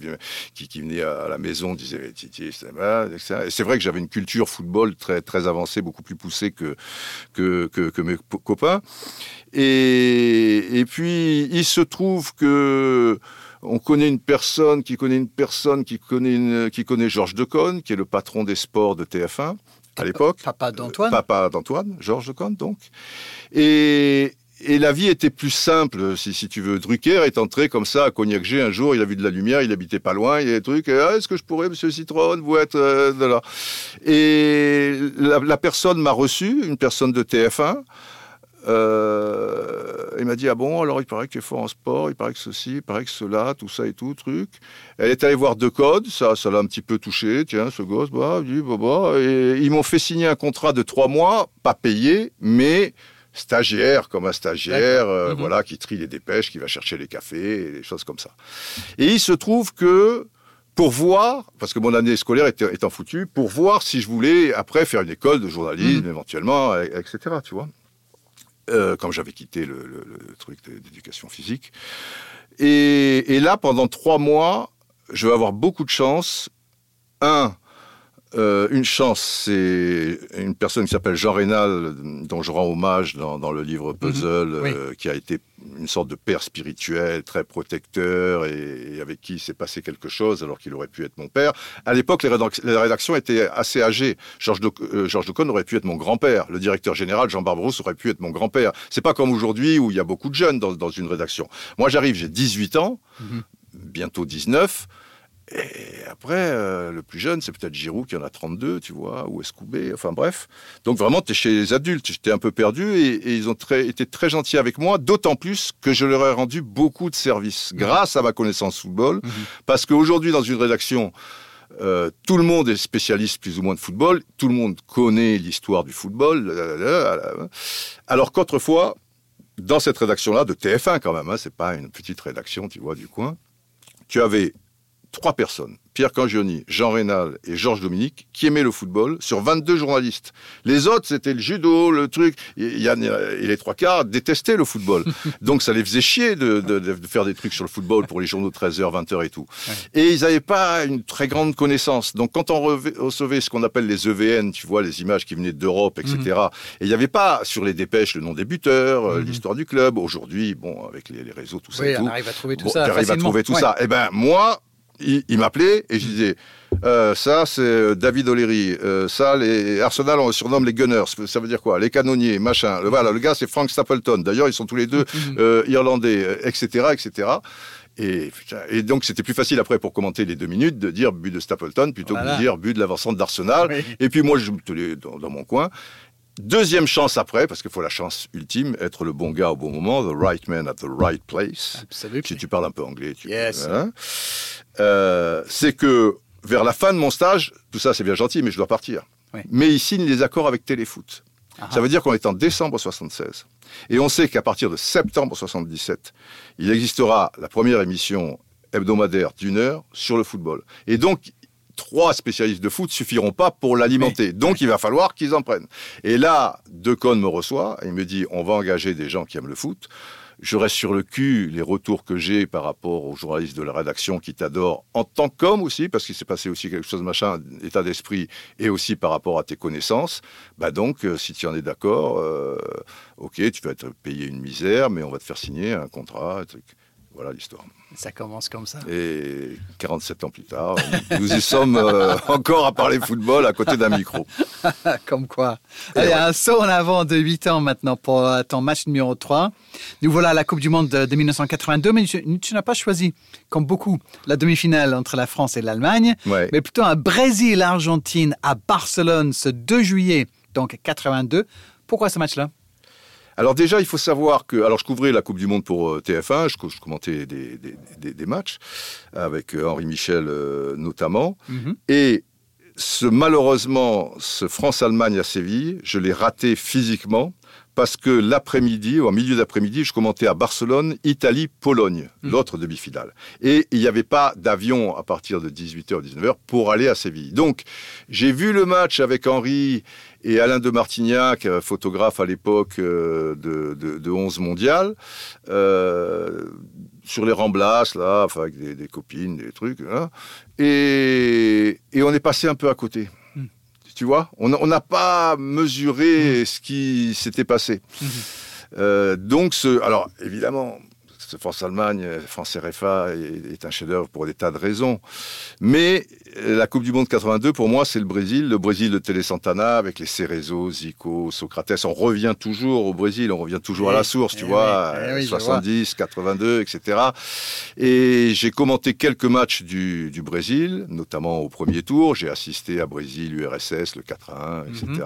qui, qui venaient à la maison disaient Didier, c'est vrai que j'avais une culture football très, très avancée, beaucoup plus poussée que, que, que, que mes copains. Et, et puis, il se trouve que on connaît une personne qui connaît une personne qui connaît, une- qui connaît Georges Decaune, qui est le patron des sports de TF1 à l'époque. Papa d'Antoine Papa d'Antoine, Georges Decaune, donc. Et, et la vie était plus simple, si, si tu veux. Drucker est entré comme ça à Cognac-G un jour, il a vu de la lumière, il habitait pas loin, il y a des trucs, Ah, est-ce que je pourrais, monsieur Citron, vous être euh, de là? Et la, la personne m'a reçu, une personne de TF1, euh, il m'a dit ah bon alors il paraît que tu es fort en sport il paraît que ceci il paraît que cela tout ça et tout truc elle est allée voir deux codes ça ça l'a un petit peu touché tiens ce gosse bah dit bah, bah et ils m'ont fait signer un contrat de trois mois pas payé mais stagiaire comme un stagiaire euh, Mhm. voilà qui trie les dépêches qui va chercher les cafés et des choses comme ça et il se trouve que pour voir, parce que mon année scolaire était, étant foutue, pour voir si je voulais après faire une école de journalisme Mhm. éventuellement, et- etc. Tu vois euh, comme j'avais quitté le, truc d'éducation physique. Et, et là, pendant trois mois, je vais avoir beaucoup de chance. Un, euh, une chance, c'est une personne qui s'appelle Jean Rénal, dont je rends hommage dans, dans le livre Puzzle, Oui. euh, qui a été une sorte de père spirituel, très protecteur, et, et avec qui s'est passé quelque chose alors qu'il aurait pu être mon père. À l'époque, les, rédac- les rédactions étaient assez âgées. Georges de, euh, Decaune aurait pu être mon grand-père. Le directeur général, Jean Barberousse, aurait pu être mon grand-père. C'est pas comme aujourd'hui où il y a beaucoup de jeunes dans, dans une rédaction. Moi, j'arrive, j'ai 18 ans, Mhm. bientôt 19. Et après, euh, le plus jeune, c'est peut-être Giroud qui en a 32, tu vois, ou Escoubé, enfin bref. Donc vraiment, tu es chez les adultes, j'étais un peu perdu et, ils ont très, été très gentils avec moi, d'autant plus que je leur ai rendu beaucoup de services grâce à ma connaissance football. Mhm. Parce qu'aujourd'hui, dans une rédaction, euh, tout le monde est spécialiste plus ou moins de football, tout le monde connaît l'histoire du football, alors qu'autrefois, dans cette rédaction-là, de TF1 quand même, hein, c'est pas une petite rédaction, tu vois, du coin, tu avais trois personnes, Pierre Cangioni, Jean Rénal et Georges Dominique, qui aimaient le football sur 22 journalistes. Les autres, c'était le judo, le truc. Et, Yann et les trois quarts détestaient le football. (laughs) Donc ça les faisait chier de, faire des trucs sur le football pour les journaux de 13h, 20h et tout. Et ils n'avaient pas une très grande connaissance. Donc quand on recevait ce qu'on appelle les EVN, tu vois, les images qui venaient d'Europe, etc. Mhm. Et il n'y avait pas sur les dépêches le nom des buteurs, euh, mhm. l'histoire du club. Aujourd'hui, bon, avec les, réseaux, tout ça et tout. on arrive à trouver tout ça. arrive à trouver tout ça. Et eh ben moi, il, m'appelait et je disais euh, ça c'est euh, David O'Leary, euh, ça les Arsenal on surnomme les Gunners, ça veut dire quoi? Les canonniers, machin. Le, voilà, le gars c'est Frank Stapleton. D'ailleurs ils sont tous les deux mhm. irlandais, etc., etc. Et, et, donc c'était plus facile après pour commenter les deux minutes de dire but de Stapleton plutôt que de dire but de l'avancement d'Arsenal. Et puis moi je me tenais dans, dans mon coin. Deuxième chance après, parce qu'il faut la chance ultime, être le bon gars au bon moment, the right man at the right place. Si tu parles un peu anglais, tu yes. euh, c'est que vers la fin de mon stage, tout ça c'est bien gentil, mais je dois partir. Mais il signe les accords avec Téléfoot. Ah ça veut dire qu'on est en décembre 76. Et on sait qu'à partir de septembre 77, il existera la première émission hebdomadaire d'une heure sur le football. Et donc, trois spécialistes de foot suffiront pas pour l'alimenter. Donc il va falloir qu'ils en prennent. Et là, Decon me reçoit et il me dit on va engager des gens qui aiment le foot. Je reste sur le cul les retours que j'ai par rapport aux journalistes de la rédaction qui t'adorent en tant qu'homme aussi, parce qu'il s'est passé aussi quelque chose, machin, état d'esprit, et aussi par rapport à tes connaissances. Bah donc, euh, si tu en es d'accord, euh, ok, tu vas être payé une misère, mais on va te faire signer un contrat, un truc. Voilà l'histoire. Ça commence comme ça. Et 47 ans plus tard, nous y sommes euh, encore à parler football à côté d'un micro. (laughs) comme quoi. Allez, un saut en avant de 8 ans maintenant pour euh, ton match numéro 3. Nous voilà à la Coupe du Monde de, 1982, mais tu, n'as pas choisi, comme beaucoup, la demi-finale entre la France et l'Allemagne, mais plutôt un Brésil-Argentine à Barcelone ce 2 juillet, donc 82. Pourquoi ce match-là? Alors déjà, il faut savoir que, alors je couvrais la Coupe du Monde pour euh, TF1, je, commentais des, matchs avec euh, Henri Michel euh, notamment, mhm. et ce, malheureusement, ce France-Allemagne à Séville, je l'ai raté physiquement parce que l'après-midi, ou en milieu d'après-midi, je commentais à Barcelone, Italie, Pologne, mhm. l'autre demi-finale. Et il n'y avait pas d'avion à partir de 18h, 19h pour aller à Séville. Donc, j'ai vu le match avec Henri et Alain de Martignac, euh, photographe à l'époque euh, de, de, 11 mondial, euh, sur les Ramblas, là, enfin, avec des, copines, des trucs. Hein. et, et, on est passé un peu à côté. Hmm. Tu vois On n'a pas mesuré hmm. ce qui s'était passé. Hmm. donc, ce, alors, évidemment, France-Allemagne, France-RFA est, un chef-d'œuvre pour des tas de raisons. Mais euh, la Coupe du Monde 82, pour moi, c'est le Brésil. Le Brésil de Télé Santana, avec les Cerezo, Zico, Socrates. On revient toujours au Brésil, on revient toujours à la source, tu eh vois, 70, 82, etc. Et j'ai commenté quelques matchs du, Brésil, notamment au premier tour. J'ai assisté à Brésil-URSS, le 4-1, etc.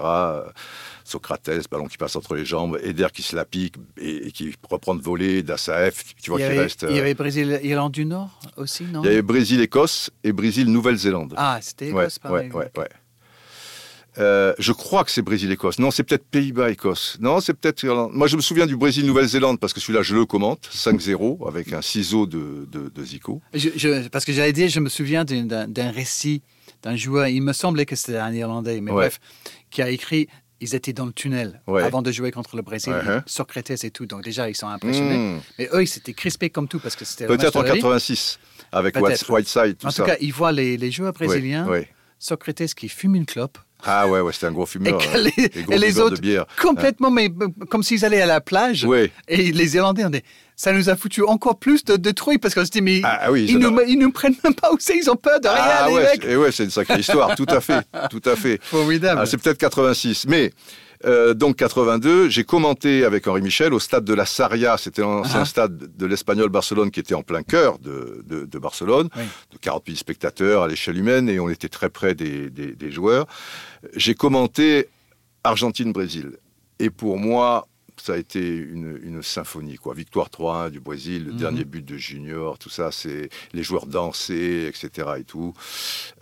Socrates, ballon qui passe entre les jambes, Eder qui se la pique et, qui reprend de voler, Dassaef, tu vois qui reste. Il y avait euh, Brésil-Irlande du Nord aussi, non? Il y avait Brésil-Écosse et Brésil-Nouvelle-Zélande. Ah, c'était Écosse, ouais, ouais, ouais, euh, je crois que c'est Brésil-Écosse. Non, c'est peut-être Pays-Bas-Écosse. Non, c'est peut-être Irlande. Moi, je me souviens du Brésil-Nouvelle-Zélande parce que celui-là, je le commente. 5-0 avec un ciseau de, de, Zico. parce que j'allais dire, je me souviens d'un récit d'un joueur, il me semblait que c'était un Irlandais, mais bref, qui a écrit ils étaient dans le tunnel avant de jouer contre le Brésil, uh-huh. Socrates et tout. Donc déjà, ils sont impressionnés. Hmm. Mais eux, ils s'étaient crispés comme tout parce que c'était peut-être en 86 avec Whiteside. Tout en tout cas, ils voient les, les joueurs brésiliens. Socrates qui fume une clope. Ah ouais, ouais c'était un gros fumeur. Et, les, autres, de bière. complètement, mais comme s'ils allaient à la plage. Et les Irlandais, on dit, ça nous a foutu encore plus de, de trouille parce qu'on se dit, mais ah, ah ils, nous, ils nous prennent même pas où c'est, ils ont peur de rien. Ah ouais, et ouais, c'est une sacrée histoire, tout à fait, tout à fait. (laughs) Formidable. c'est peut-être 86, mais Euh, donc 82, j'ai commenté avec Henri Michel au stade de la Saria, c'était l'ancien Ah. stade de l'Espagnol Barcelone qui était en plein cœur de, de, de Barcelone, Oui. de 40 000 spectateurs à l'échelle humaine et on était très près des, des, des joueurs. J'ai commenté Argentine-Brésil et pour moi ça a été une, une symphonie quoi. Victoire 3-1 du Brésil, le Mhm. dernier but de Junior, tout ça, c'est les joueurs dansaient, etc. et tout.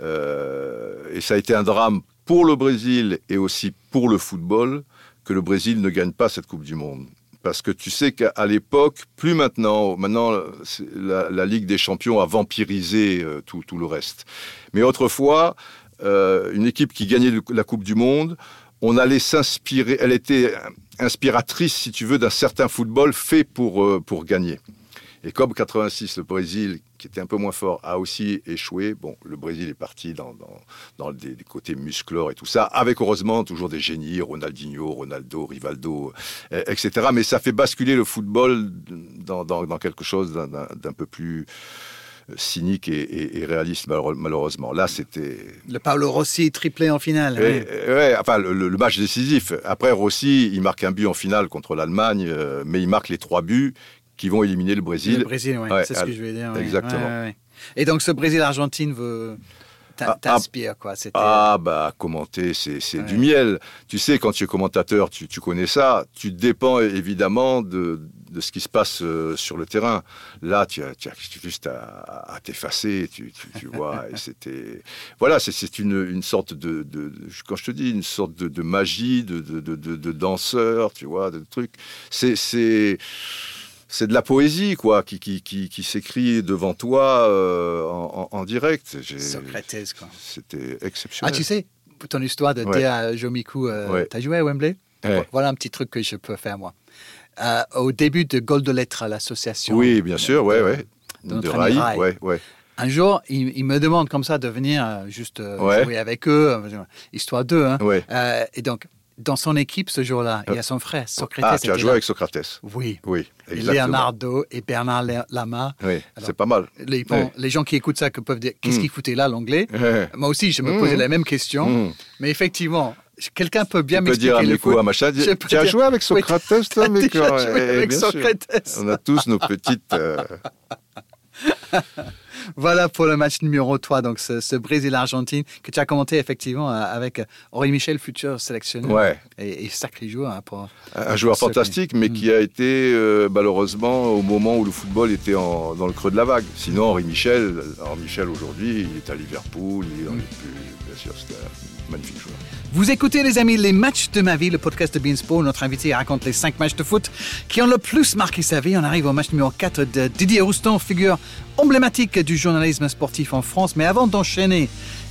Euh, et ça a été un drame pour le Brésil et aussi pour le football que le Brésil ne gagne pas cette Coupe du Monde. Parce que tu sais qu'à l'époque, plus maintenant, maintenant la, Ligue des Champions a vampirisé euh, tout, le reste. Mais autrefois, euh, une équipe qui gagnait la Coupe du Monde, on allait s'inspirer, elle était inspiratrice, si tu veux, d'un certain football fait pour, euh, pour gagner. Et comme 86, le Brésil, qui était un peu moins fort, a aussi échoué, bon, le Brésil est parti dans, dans, dans des, des côtés musclores et tout ça, avec heureusement toujours des génies, Ronaldinho, Ronaldo, Rivaldo, euh, etc. Mais ça fait basculer le football dans, quelque chose d'un- peu plus euh, cynique et, et- et réaliste, malheure- malheureusement. Là, c'était... Le Paolo Rossi triplé en finale. Oui. ouais, enfin, le, le match décisif. Après, Rossi, il marque un but en finale contre l'Allemagne, euh, mais il marque les trois buts qui vont éliminer le Brésil. Le Brésil, ouais, Ouais, c'est ce que je voulais dire. exactement. Et donc ce Brésil-Argentine veut t'in- Ah, ah. t'inspire quoi. Ah, bah, commenter, c'est Ouais. du miel. Tu sais, quand tu es commentateur, tu, tu connais ça. Tu dépends évidemment de, de ce qui se passe euh, sur le terrain. Là, tu as, tu as juste à, à t'effacer, tu, tu, (laughs) vois. et c'était. Voilà, c'est- une, une sorte de, de- Quand je te dis, une sorte de, de magie, de, danseur, tu vois, de trucs. C'est. C'est de la poésie, quoi, qui, qui, qui, qui s'écrit devant toi euh, en, en- direct. Socrates quoi. C'était Ah exceptionnel. tu sais, ton histoire de Ouais. dire à Jomiku, euh, Ouais. t'as joué à Wembley? Ouais. Voilà un petit truc que je peux faire moi. Euh, au début de Gold de Lettres à l'association. Oui, bien sûr, ouais, ouais. de De, Rai. ouais, ouais. Un jour, il, il me demande comme ça de venir juste jouer avec eux, histoire d'eux. hein. ouais. Et donc, dans son équipe ce jour-là, il y a son frère, Socrates. Ah, tu as joué là. avec Socrates. Oui. Oui, Et exactement. Leonardo et Bernard Lama. Oui, c'est pas mal. Les, bon, Ouais. les gens qui écoutent ça que peuvent dire qu'est-ce Mm. qu'il foutait là, l'anglais. (laughs) Moi aussi, je me Mm. posais la même question. Mmh. Mais effectivement, quelqu'un peut bien Tu peux dire m'expliquer le foot. à peux tu as dire- joué avec Oui. Socrates, T'as Miko déjà joué Eh, avec. Socrates. On a tous nos petites... euh, (laughs) Voilà pour le match numéro 3, donc ce, ce Brésil-Argentine que tu as commenté effectivement euh, avec Henri Michel, futur sélectionneur. Ouais, Et, et sacré joueur. hein, pour... un joueur qui- fantastique, mais Mm. qui a été euh, malheureusement au moment où le football était en- dans le creux de la vague. Sinon, Henri Michel, Henri Michel aujourd'hui, il est à Liverpool, il est, Mm. bien sûr, c'était un magnifique joueur. Vous écoutez les amis les matchs de ma vie, le podcast de Beansport. Notre invité raconte les 5 matchs de foot qui ont le plus marqué sa vie. On arrive au match numéro 4 de Didier Roustan, figure emblématique du journalisme sportif en France. Mais avant d'enchaîner,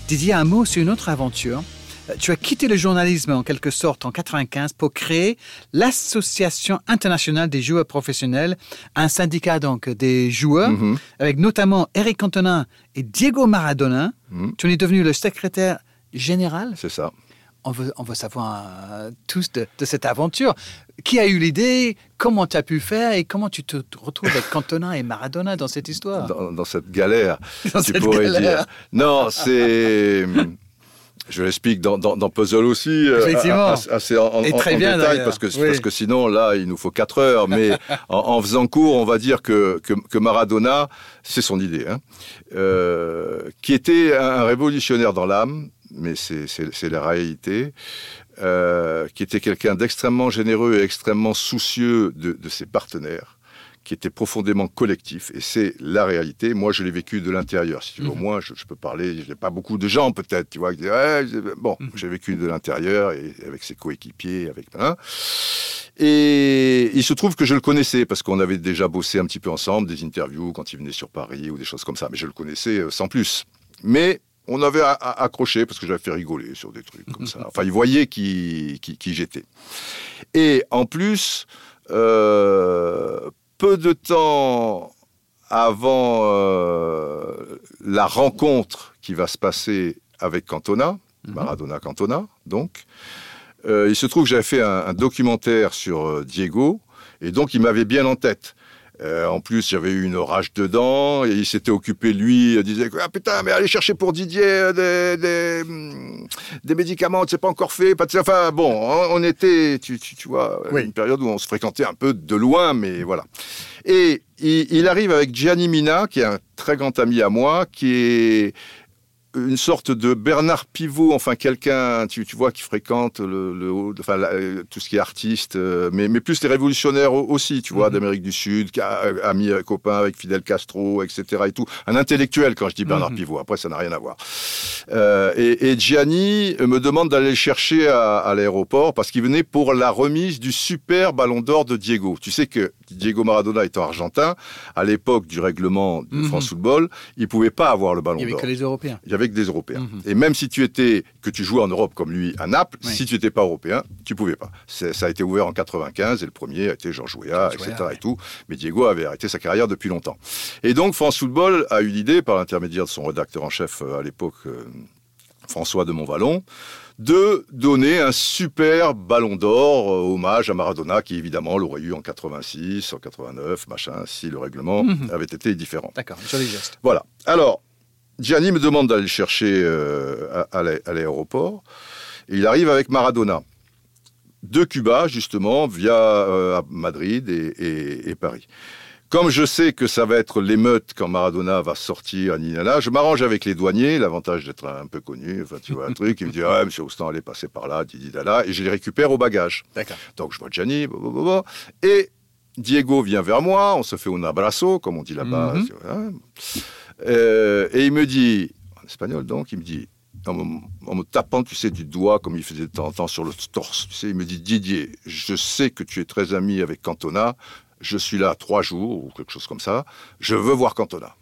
Didier, un mot sur une autre aventure. Euh, Tu as quitté le journalisme en quelque sorte en 95 pour créer l'Association internationale des joueurs professionnels, un syndicat donc des joueurs, Mhm. avec notamment Eric Cantona et Diego Maradona. Mhm. Tu en es devenu le secrétaire général C'est ça. On veut, on veut savoir euh, tous de, de cette aventure. Qui a eu l'idée? Comment tu as pu faire? Et comment tu te retrouves avec Cantona et Maradona dans cette histoire? Dans, dans cette galère, (laughs) Dans tu cette pourrais galère. dire. Non, c'est. Je l'explique dans, dans, dans Puzzle aussi, euh, Effectivement. as- assez en, Et très en bien, détail, parce que, Oui. parce que sinon, là, il nous faut 4 heures. Mais (laughs) en, en faisant court, on va dire que, que, que Maradona, c'est son idée, hein, euh, qui était un révolutionnaire dans l'âme, mais c'est la réalité, euh, qui était quelqu'un d'extrêmement généreux et extrêmement soucieux de, de ses partenaires qui était profondément collectif, et c'est la réalité. Moi, je l'ai vécu de l'intérieur. Si tu veux, au Mhm. moins, je, je peux parler. Je n'ai pas beaucoup de gens, peut-être, tu vois, qui disent, bon, Mhm. j'ai vécu de l'intérieur et avec ses coéquipiers, avec hein. Et il se trouve que je le connaissais parce qu'on avait déjà bossé un petit peu ensemble, des interviews quand il venait sur Paris ou des choses comme ça. Mais je le connaissais euh, sans plus. Mais on avait accroché parce que j'avais fait rigoler sur des trucs comme ça. (laughs) Enfin, il voyait qui, qui, qui j'étais. Et en plus, euh, peu de temps avant euh, la rencontre qui va se passer avec Cantona, Mhm. Maradona Cantona, donc, euh, il se trouve que j'avais fait un, un documentaire sur Diego, et donc il m'avait bien en tête. Euh, en plus, j'avais eu une rage dedans et il s'était occupé, lui, il disait Ah putain, mais allez chercher pour Didier euh, des, des, hum, des médicaments, c'est pas encore fait. Enfin, bon, on était, tu, tu, tu vois, une période où on se fréquentait un peu de loin, mais voilà. Et il, il arrive avec Gianni Mina, qui est un très grand ami à moi, qui est une sorte de Bernard Pivot, enfin quelqu'un, tu, vois, qui fréquente le, enfin, tout ce qui est artiste, euh, mais, mais plus les révolutionnaires aussi, tu vois, mhm. d'Amérique du Sud, qui a, ami euh, copain avec Fidel Castro, etc. et tout. Un intellectuel quand je dis Bernard mhm. Pivot. Après, ça n'a rien à voir. Euh, et, Gianni me demande d'aller le chercher à, l'aéroport parce qu'il venait pour la remise du super Ballon d'Or de Diego. Tu sais que Diego Maradona étant argentin, à l'époque du règlement de mhm. France Football, il pouvait pas avoir le Ballon d'Or. Il n'y avait que les Européens avec des Européens. Mhm. Et même si tu étais, que tu jouais en Europe comme lui à Naples, si tu n'étais pas européen, tu pouvais pas. Ça a été ouvert en 95 et le premier a été Georges Weah, etc. Et tout. Mais Diego avait arrêté sa carrière depuis longtemps. Et donc France Football a eu l'idée, par l'intermédiaire de son rédacteur en chef euh, à l'époque, euh, François de Montvalon, de donner un super ballon d'or euh, hommage à Maradona, qui évidemment l'aurait eu en 86, en 89, machin, si le règlement mhm. avait été différent. D'accord, sur les gestes. Voilà. Alors, Gianni me demande d'aller le chercher euh, à, l'aéroport. Il arrive avec Maradona. De Cuba, justement, via euh, Madrid et, Paris. Comme je sais que ça va être l'émeute quand Maradona va sortir à Ninala, je m'arrange avec les douaniers, l'avantage d'être un peu connu, enfin tu vois un truc, il me dit (laughs) ah monsieur Austin allez passer par là, didi dala, et je les récupère au bagage. Donc je vois Gianni, et Diego vient vers moi, on se fait un abrazo, comme on dit là-bas. Mhm. Euh, et il me dit, en espagnol donc, il me dit, en me, tapant, tu sais, du doigt, comme il faisait de temps en temps sur le torse, tu sais, il me dit, Didier, je sais que tu es très ami avec Cantona, je suis là trois jours, ou quelque chose comme ça, je veux voir Cantona.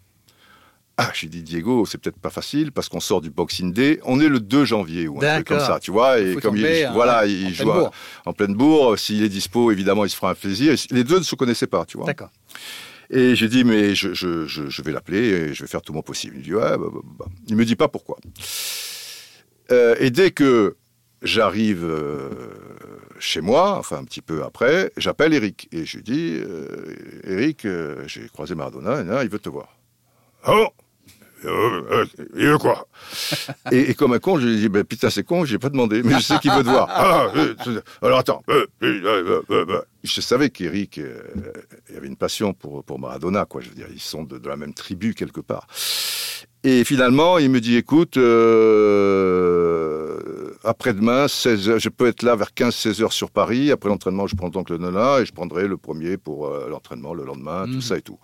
Ah, j'ai dit Diego, c'est peut-être pas facile parce qu'on sort du Boxing Day. On est le 2 janvier ou un truc comme ça, tu vois. Et comme il, voilà, il joue en pleine bourre. S'il est dispo, évidemment, il se fera un plaisir. Les deux ne se connaissaient pas, tu vois. D'accord. Et j'ai dit, mais je, je, je, vais l'appeler et je vais faire tout mon possible. Il dit, ouais, bah, bah, bah. Il me dit pas pourquoi. Euh, et dès que j'arrive euh, chez moi, enfin un petit peu après, j'appelle Eric. Et je lui dis, euh, Eric, j'ai croisé Maradona, il veut te voir. Oh euh, euh, il veut quoi? Et, comme un con, je lui dit, ben, putain, c'est con, j'ai pas demandé, mais je sais qu'il veut te voir. (laughs) Ah, euh, alors attends. je savais qu'Eric avait une passion pour, pour Maradona, quoi. Je veux dire, ils sont de, la même tribu quelque part. Et finalement, il me dit, écoute, après-demain, 16 je peux être là vers 15-16 heures sur Paris. Après l'entraînement, je prends donc le Nola et je prendrai le premier pour l'entraînement le lendemain, tout mhm. ça et tout.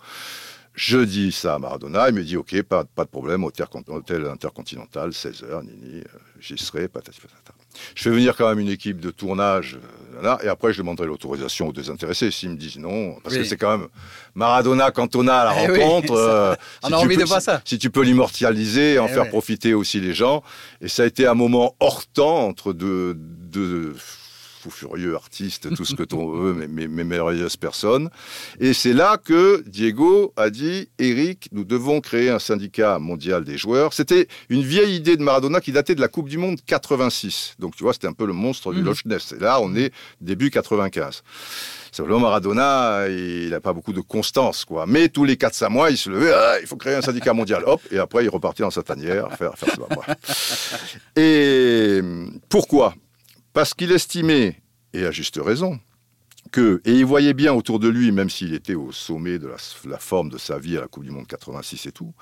Je dis ça à Maradona, il me dit ok, pas, pas de problème, hôtel, hôtel intercontinental, 16h, nini, euh, j'y serai, patati patata. Je fais venir quand même une équipe de tournage, euh, là, et après je demanderai l'autorisation aux désintéressés s'ils me disent non, parce que c'est quand même Maradona Cantona à la eh rencontre. Euh, On a envie de voir ça. Si tu peux l'immortaliser, en eh faire profiter aussi les gens, et ça a été un moment hors temps entre deux, deux fou furieux, artiste, tout ce que ton (laughs) veut, mais, mais, merveilleuses personnes. Et c'est là que Diego a dit, Eric, nous devons créer un syndicat mondial des joueurs. C'était une vieille idée de Maradona qui datait de la Coupe du Monde 86. Donc tu vois, c'était un peu le monstre du mhm. Loch Ness. Et là, on est début 95. Simplement, Maradona, il n'a pas beaucoup de constance, quoi. Mais tous les 4-5 mois, il se levait, ah, il faut créer un syndicat mondial. Hop, et après, il repartait dans sa tanière, faire, faire ça. Et pourquoi? Parce qu'il estimait, et à juste raison, que, et il voyait bien autour de lui, même s'il était au sommet de la, forme de sa vie à la Coupe du Monde 86 et tout,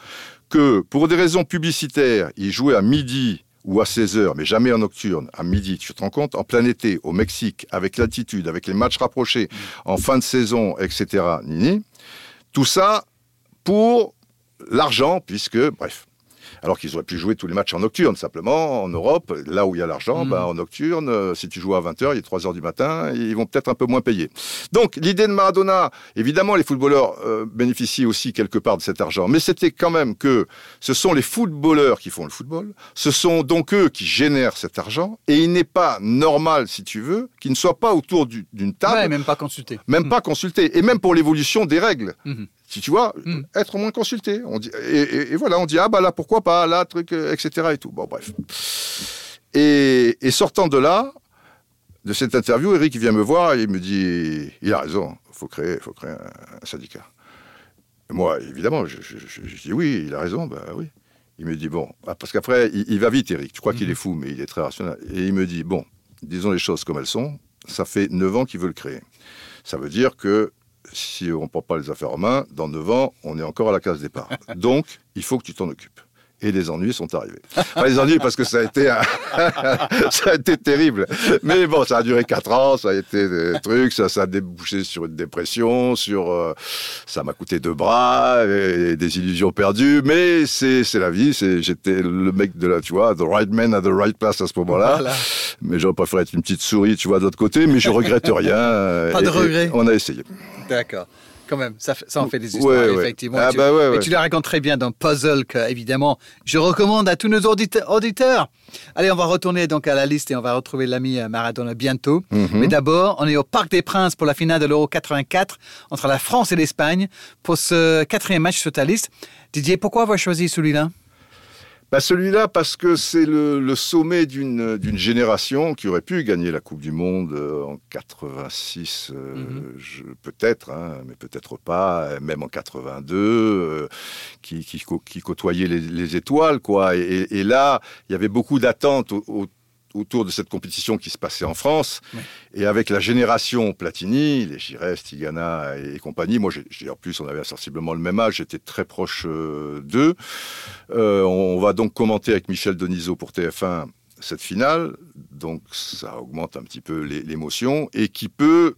que pour des raisons publicitaires, il jouait à midi ou à 16 heures, mais jamais en nocturne, à midi, tu te rends compte, en plein été, au Mexique, avec l'altitude, avec les matchs rapprochés, en fin de saison, etc., nini, tout ça pour l'argent, puisque, bref, alors qu'ils auraient pu jouer tous les matchs en nocturne, simplement, en Europe, là où il y a l'argent, mm. ben, en nocturne, euh, si tu joues à 20h, il est 3h du matin, ils vont peut-être un peu moins payer. Donc, l'idée de Maradona, évidemment, les footballeurs euh, bénéficient aussi quelque part de cet argent, mais c'était quand même que ce sont les footballeurs qui font le football, ce sont donc eux qui génèrent cet argent, et il n'est pas normal, si tu veux, qu'ils ne soient pas autour d'une table. Ouais, même pas consultés. Même pas consultés. Et même pour l'évolution des règles. Mm-hmm. Si tu vois, hmm. être moins consulté. On dit, et, voilà, on dit, ah bah là, pourquoi pas, là, truc, euh, etc. et tout. Bon, bref. Et, sortant de là, de cette interview, Eric vient me voir et il me dit, il a raison, il faut créer, faut créer un, syndicat. Moi, évidemment, je, dis oui, il a raison, bah oui. Il me dit, bon, ah, parce qu'après, il, va vite, Eric. Tu crois qu'il mhm. est fou, mais il est très rationnel. Et il me dit, bon, disons les choses comme elles sont, ça fait 9 ans qu'il veut le créer. Ça veut dire que si on ne prend pas les affaires en main, dans 9 ans, on est encore à la case départ. (laughs) Donc, il faut que tu t'en occupes et les ennuis sont arrivés. les ennuis parce que ça a été (laughs) ça a été terrible. Mais bon, ça a duré quatre ans, ça a été des trucs, ça, ça a débouché sur une dépression, sur euh, ça m'a coûté deux bras et, des illusions perdues. Mais c'est c'est la vie. C'est j'étais le mec de la, tu vois, the right man at the right place à ce moment-là. Mais j'aurais préféré être une petite souris, tu vois, de l'autre côté. Mais je regrette rien. Pas de regret. On a essayé. D'accord quand même, ça, ça en fait des histoires, effectivement. Ah, bah ouais, et tu, le racontes très bien dans Puzzle, que, évidemment, je recommande à tous nos auditeurs. Allez, on va retourner donc à la liste et on va retrouver l'ami euh, Maradona bientôt. Mhm. Mais d'abord, on est au Parc des Princes pour la finale de l'Euro 84 entre la France et l'Espagne pour ce quatrième match sur ta liste. Didier, pourquoi avoir choisi celui-là? Bah Celui-là, parce que c'est le, sommet d'une génération qui aurait pu gagner la Coupe du Monde euh, en 86, euh, mhm. peut-être, hein, mais peut-être pas, même en 82, euh, qui, qui, qui, côtoyait les, étoiles. quoi. Et, et, là, il y avait beaucoup d'attentes au autour de cette compétition qui se passait en France. Et avec la génération Platini, les Giresse, Tigana et, compagnie, moi, j'ai, en plus, on avait sensiblement le même âge, j'étais très proche euh, d'eux. Euh, on va donc commenter avec Michel Denisot pour TF1 cette finale. Donc, ça augmente un petit peu l'émotion et qui peut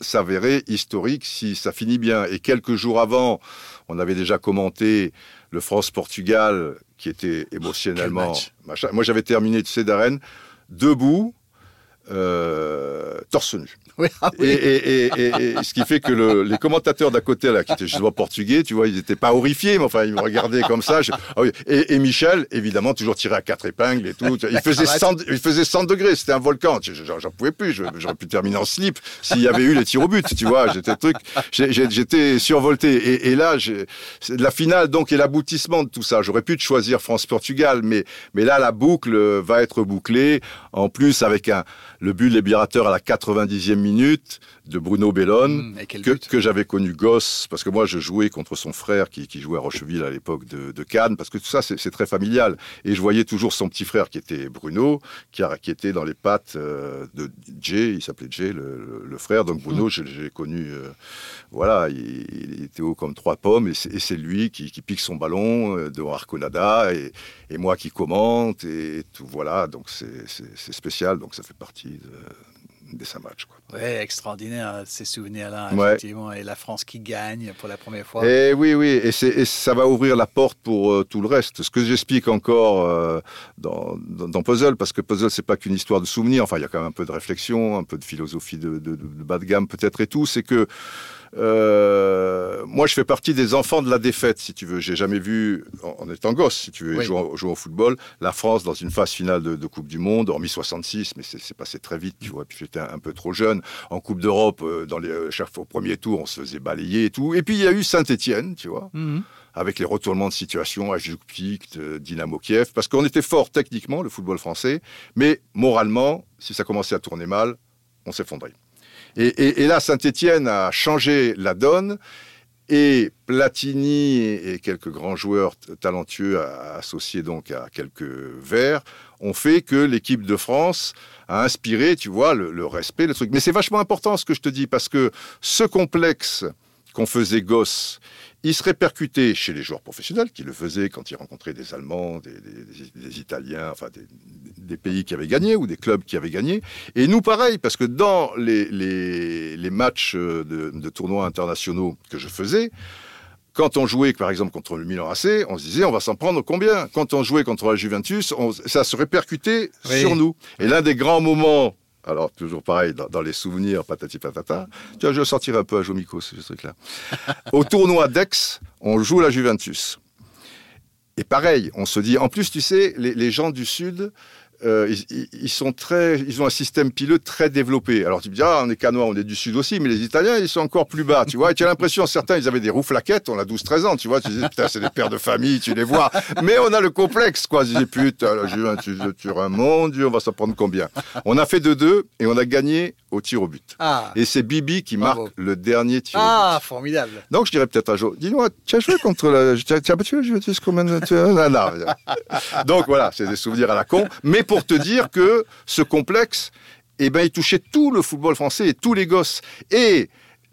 s'avérer historique si ça finit bien. Et quelques jours avant, on avait déjà commenté le France-Portugal qui était émotionnellement... Moi, j'avais terminé, tu sais, d'arène debout, euh, torse nu. Ah et, ce qui fait que les commentateurs d'à côté, là, qui étaient justement portugais, tu vois, ils n'étaient pas horrifiés, mais enfin, ils me regardaient comme ça. Ah et, Michel, évidemment, toujours tiré à quatre épingles et tout. Il faisait 100, il faisait 100 degrés, c'était un volcan. J'en pouvais plus, j'aurais pu terminer en slip s'il y avait eu les tirs au but, tu vois. J'étais truc, j'étais survolté. Et, là, la finale, donc, et l'aboutissement de tout ça. J'aurais pu choisir France-Portugal, mais, mais là, la boucle va être bouclée. En plus, avec un, le but libérateur à la 90e minute de Bruno Bellone, mmh, que, j'avais connu gosse, parce que moi je jouais contre son frère qui, jouait à Rocheville à l'époque de, Cannes, parce que tout ça c'est très familial. Et je voyais toujours son petit frère qui était Bruno, qui, a, qui était dans les pattes euh, de Jay, il s'appelait Jay, le, frère. Donc Bruno, mmh. j'ai connu, euh, voilà, il, était haut comme trois pommes, et c'est lui qui, pique son ballon euh, devant Arconada, et, et moi qui commente, et tout, voilà. Donc c'est spécial, donc ça fait partie de des matchs. Oui, extraordinaire ces souvenirs-là, effectivement. Et la France qui gagne pour la première fois. Et oui, oui, et, ça va ouvrir la porte pour euh, tout le reste. Ce que j'explique encore euh, dans, dans, Puzzle, parce que Puzzle, c'est pas qu'une histoire de souvenirs. Enfin, il y a quand même un peu de réflexion, un peu de philosophie de, de bas de gamme peut-être et tout. C'est que euh, moi, je fais partie des enfants de la défaite, si tu veux. J'ai jamais vu, en, étant gosse, si tu veux, jouer, au football, la France dans une phase finale de, Coupe du Monde, hormis 66, mais c'est passé très vite, tu vois. Puis j'étais un, peu trop jeune. En Coupe d'Europe, euh, dans les euh, chaque, au premier tour, on se faisait balayer et tout. Et puis il y a eu Saint-Étienne, tu vois. Mhm. avec les retournements de situation à Jukpik, Dynamo Kiev, parce qu'on était fort techniquement, le football français, mais moralement, si ça commençait à tourner mal, on s'effondrait. Et, là, Saint-Étienne a changé la donne. Et Platini et quelques grands joueurs talentueux associés donc à quelques verts ont fait que l'équipe de France a inspiré, tu vois, le, le respect, le truc. Mais c'est vachement important ce que je te dis parce que ce complexe qu'on faisait gosse il se répercutait chez les joueurs professionnels qui le faisaient quand ils rencontraient des Allemands, des, Italiens, enfin des, pays qui avaient gagné ou des clubs qui avaient gagné. Et nous, pareil, parce que dans les, matchs de, de, tournois internationaux que je faisais, quand on jouait, par exemple, contre le Milan AC, on se disait, on va s'en prendre combien? Quand on jouait contre la Juventus, ça se répercutait sur nous. Et l'un des grands moments alors, toujours pareil, dans, les souvenirs, patati patata. Tu vois, je vais sortir un peu à Jomico, ce truc-là. (laughs) Au tournoi d'Aix, on joue la Juventus. Et pareil, on se dit, en plus, tu sais, les gens du Sud, euh, ils, sont très, ils ont un système pileux très développé. Alors tu me dis, ah, on est canois, on est du sud aussi, mais les Italiens, ils sont encore plus bas, tu vois. Et tu as l'impression, certains, ils avaient des roues flaquettes, on a 12-13 ans, tu vois. Tu dis, putain, c'est des pères de famille, tu les vois. Mais on a le complexe, quoi. Je dis, putain, tu, tu, mon Dieu, on va s'en prendre combien? On a fait 2-2 et on a gagné au tir au but. Ah, Et c'est Bibi qui Bravo. marque le dernier tir au but. ah formidable. Donc je dirais peut-être un jour, dis-moi, tu as joué contre la... Tu as, tu battu la Juventus combien de... tu as- non, non. Donc voilà, c'est des souvenirs à la con. Mais pour te dire que ce complexe, eh ben, il touchait tout le football français et tous les gosses. Et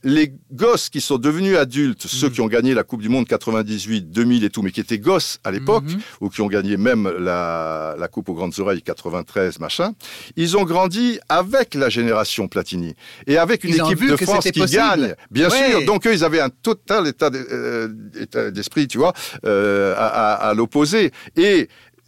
les gosses qui sont devenus adultes, ceux qui ont gagné la Coupe du Monde 98, 2000 et tout, mais qui étaient gosses à l'époque, Mhm. ou qui ont gagné même la, la Coupe aux grandes oreilles 93, machin, ils ont grandi avec la génération Platini et avec une Ils équipe de France qui possible. gagne, bien Ouais. sûr. Donc eux, ils avaient un total état euh, état d'esprit, tu vois, euh, à, à- à l'opposé. Et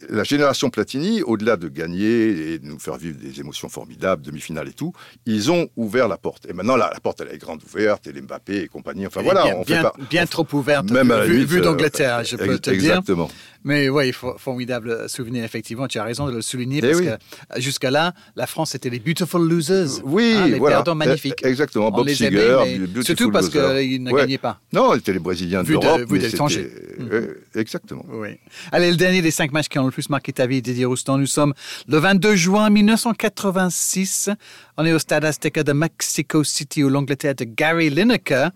la génération Platini, au-delà de gagner et de nous faire vivre des émotions formidables, demi-finale et tout, ils ont ouvert la porte. Et maintenant, la, la porte, elle est grande ouverte, et les Mbappé et compagnie. Enfin Et voilà, bien, on bien, fait pas. bien on- trop ouverte, même vu, vu euh, d'Angleterre, je peux ex- te dire. Exactement. Mais oui, for- formidable souvenir, effectivement. Tu as raison de le souligner Eh parce oui. que euh, jusqu'à là, la France était les beautiful losers. Oui, Hein, les voilà. perdants magnifiques. Eh, Exactement. On Bob les aimait, Seger, mais Beautiful surtout parce qu'ils ne Ouais. gagnaient pas. Non, ils étaient les Brésiliens de- d'Europe. vu mais de l'étranger. Mhm. euh, Exactement. Oui. Allez, le dernier des cinq matchs qui ont le plus marqué ta vie, Didier Roustan. Nous sommes le 22 juin 1986. On est au stade Azteca de Mexico City où l'Angleterre de Gary Lineker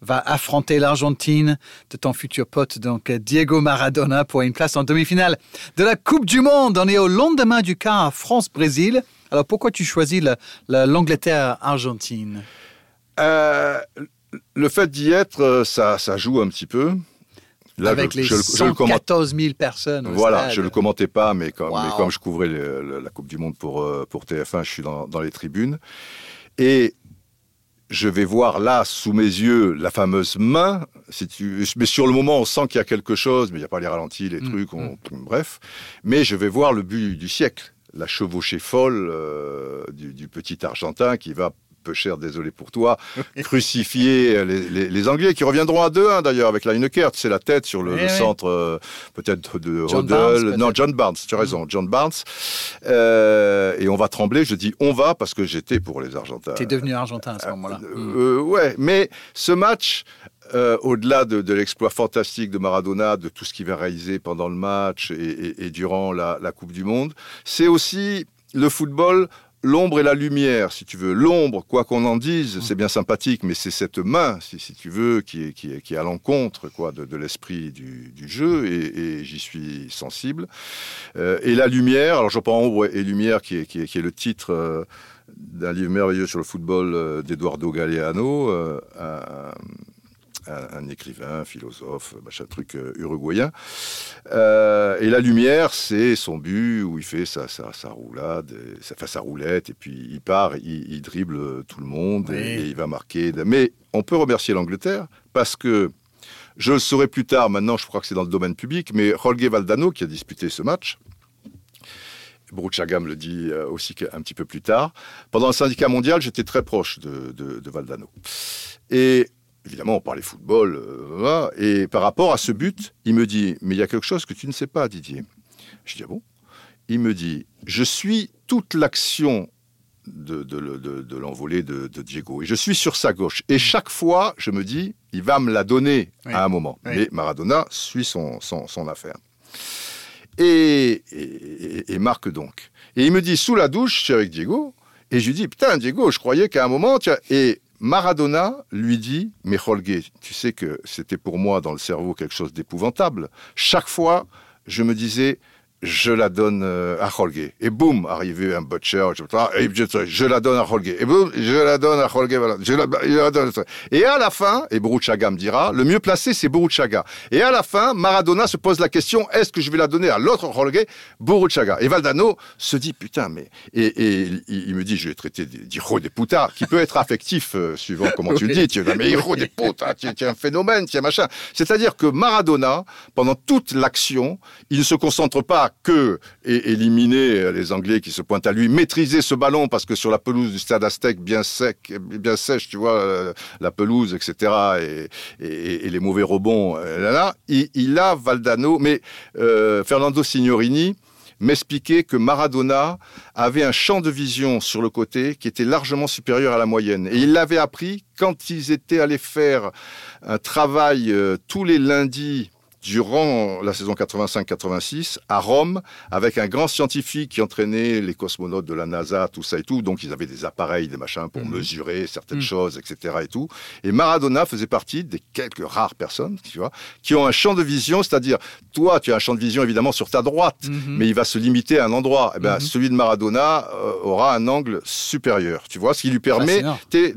va affronter l'Argentine de ton futur pote, donc Diego Maradona, pour une place en demi-finale de la Coupe du Monde. On est au lendemain du quart France-Brésil. Alors pourquoi tu choisis le- le- l'Angleterre-Argentine Euh, le fait d'y être, euh, ça, ça joue un petit peu. Là, Avec je, les je je le commente- 114 000 personnes au Voilà, stade. je le commentais pas, mais comme, Wow. mais comme je couvrais le- le- la Coupe du Monde pour, euh, pour TF1, je suis dans, dans les tribunes. Et je vais voir là, sous mes yeux, la fameuse main. Si tu... Mais sur le moment, on sent qu'il y a quelque chose, mais il n'y a pas les ralentis, les Mm, trucs, on- bref. Mais je vais voir le but du siècle, la chevauchée folle euh, du, du petit Argentin qui va peu cher, désolé pour toi, (laughs) crucifier les, les- les Anglais qui reviendront à 2-1 d'ailleurs avec la Lineker, c'est la tête sur le, Oui, le oui. centre euh, peut-être de John Rodel. Barnes, non. John Barnes, tu as raison, John Barnes. Euh, et on va trembler, je dis on va parce que j'étais pour les Argentins. Tu es devenu argentin à ce moment-là. Euh, Mm. euh, ouais, mais ce match, euh, au-delà de, de l'exploit fantastique de Maradona, de tout ce qu'il va réaliser pendant le match et, et- et durant la, la Coupe du Monde, c'est aussi le football. L'ombre et la lumière, si tu veux. L'ombre, quoi qu'on en dise, c'est bien sympathique, mais c'est cette main, si, si tu veux, qui est, qui est, qui est à l'encontre quoi, de, de l'esprit du, du jeu, et, et j'y suis sensible. Euh, et la lumière, alors je prends Ombre et Lumière, qui est, qui est, qui est le titre euh, d'un livre merveilleux sur le football euh, d'Eduardo Galeano, euh, un, un- un écrivain, philosophe, machin truc euh, uruguayen. Euh, et la lumière, c'est son but où il fait sa, sa, sa roulade, et sa, enfin, sa roulette, et puis il part, il, il dribble tout le monde, Oui. et, et il va marquer. Mais on peut remercier l'Angleterre parce que je le saurai plus tard, maintenant je crois que c'est dans le domaine public, mais Jorge Valdano, qui a disputé ce match, Bruchaga me le dit euh, aussi un petit peu plus tard, pendant le syndicat mondial, j'étais très proche de, de- de Valdano. Et évidemment, on parlait football, euh, et par rapport à ce but, il me dit, mais il y a quelque chose que tu ne sais pas, Didier. Je dis, ah bon? Il me dit, je suis toute l'action de, de, le- de- de l'envolée de, Diego. Et je suis sur sa gauche. Et chaque fois, je me dis, il va me la donner Oui. à un moment. Oui. Mais Maradona suit son, son, son affaire. Et, et, marque donc. Et il me dit, sous la douche, je suis avec Diego. Et je lui dis, putain, Diego, je croyais qu'à un moment... as- Et Maradona lui dit, mais Jorge, tu sais que c'était pour moi dans le cerveau quelque chose d'épouvantable. Chaque fois, je me disais, je la donne euh, à Jorge. Et boum, arrivé un butcher, je, et je, je la donne à Jorge. Et boum, je la donne à Jorge. Voilà, je, la, je la donne. Et à la fin, et Boruchaga me dira, le mieux placé, c'est Boruchaga. Et à la fin, Maradona se pose la question, est-ce que je vais la donner à l'autre Jorge, Boruchaga Et Valdano se dit, putain, mais... Et, et il, me dit, je vais traiter d'hijo des putas, qui peut être affectif, euh, suivant comment tu le dis. Tu mais hijo des putas, tu, tu es un phénomène, tu es un machin. C'est-à-dire que Maradona, pendant toute l'action, il ne se concentre pas que é- éliminer les Anglais qui se pointent à lui, maîtriser ce ballon parce que sur la pelouse du stade Aztec, bien sec, bien sèche, tu vois, euh, la pelouse, etc., et, les mauvais rebonds, euh, là, là, il, a Valdano, mais euh, Fernando Signorini m'expliquait que Maradona avait un champ de vision sur le côté qui était largement supérieur à la moyenne. Et il l'avait appris quand ils étaient allés faire un travail tous les lundis durant la saison 85-86 à Rome avec un grand scientifique qui entraînait les cosmonautes de la NASA, tout ça et tout. Donc ils avaient des appareils, des machins pour mhm. mesurer certaines mhm. choses, etc. et tout. Et Maradona faisait partie des quelques rares personnes, tu vois, qui ont un champ de vision, c'est-à-dire toi, tu as un champ de vision évidemment sur ta droite, mhm. mais il va se limiter à un endroit. Eh ben, celui de Maradona euh, aura un angle supérieur, tu vois, ce qui lui permet de,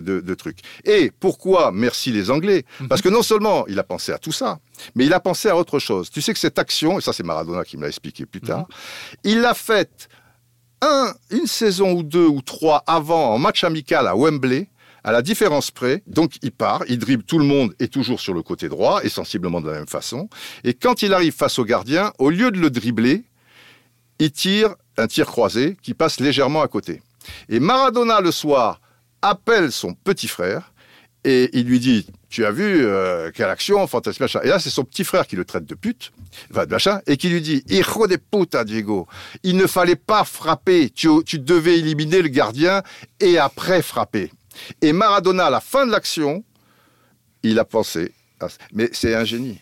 de, de, trucs. Et pourquoi merci les Anglais? Parce que non seulement il a pensé à tout ça, mais il a pensé à autre chose. Tu sais que cette action, et ça c'est Maradona qui me l'a expliqué plus tard, mhm. il l'a faite un, une saison ou deux ou trois avant en match amical à Wembley, à la différence près. Donc il part, il dribble tout le monde et toujours sur le côté droit, et sensiblement de la même façon. Et quand il arrive face au gardien, au lieu de le dribbler, il tire un tir croisé qui passe légèrement à côté. Et Maradona le soir appelle son petit frère et il lui dit tu as vu euh, quelle action fantastique machin. Et là, c'est son petit frère qui le traite de pute, enfin de et qui lui dit hijo de puta, Diego, il ne fallait pas frapper, tu, devais éliminer le gardien et après frapper. Et Maradona, à la fin de l'action, il a pensé mais c'est un génie.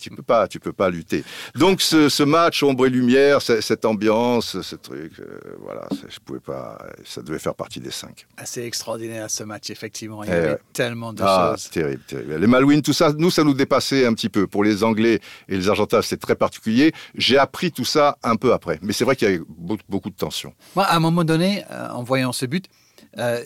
tu peux pas, tu peux pas lutter. Donc ce, match ombre et lumière, cette ambiance, ce truc, euh, voilà, je pouvais pas. Ça devait faire partie des cinq. C'est extraordinaire ce match, effectivement. Il y eh avait tellement de ah, choses. Terrible, terrible. Les Malouines, tout ça, nous, ça nous dépassait un petit peu. Pour les Anglais et les Argentins, c'est très particulier. J'ai appris tout ça un peu après. Mais c'est vrai qu'il y avait beaucoup, de tension. Moi, à un moment donné, euh, en voyant ce but. Euh,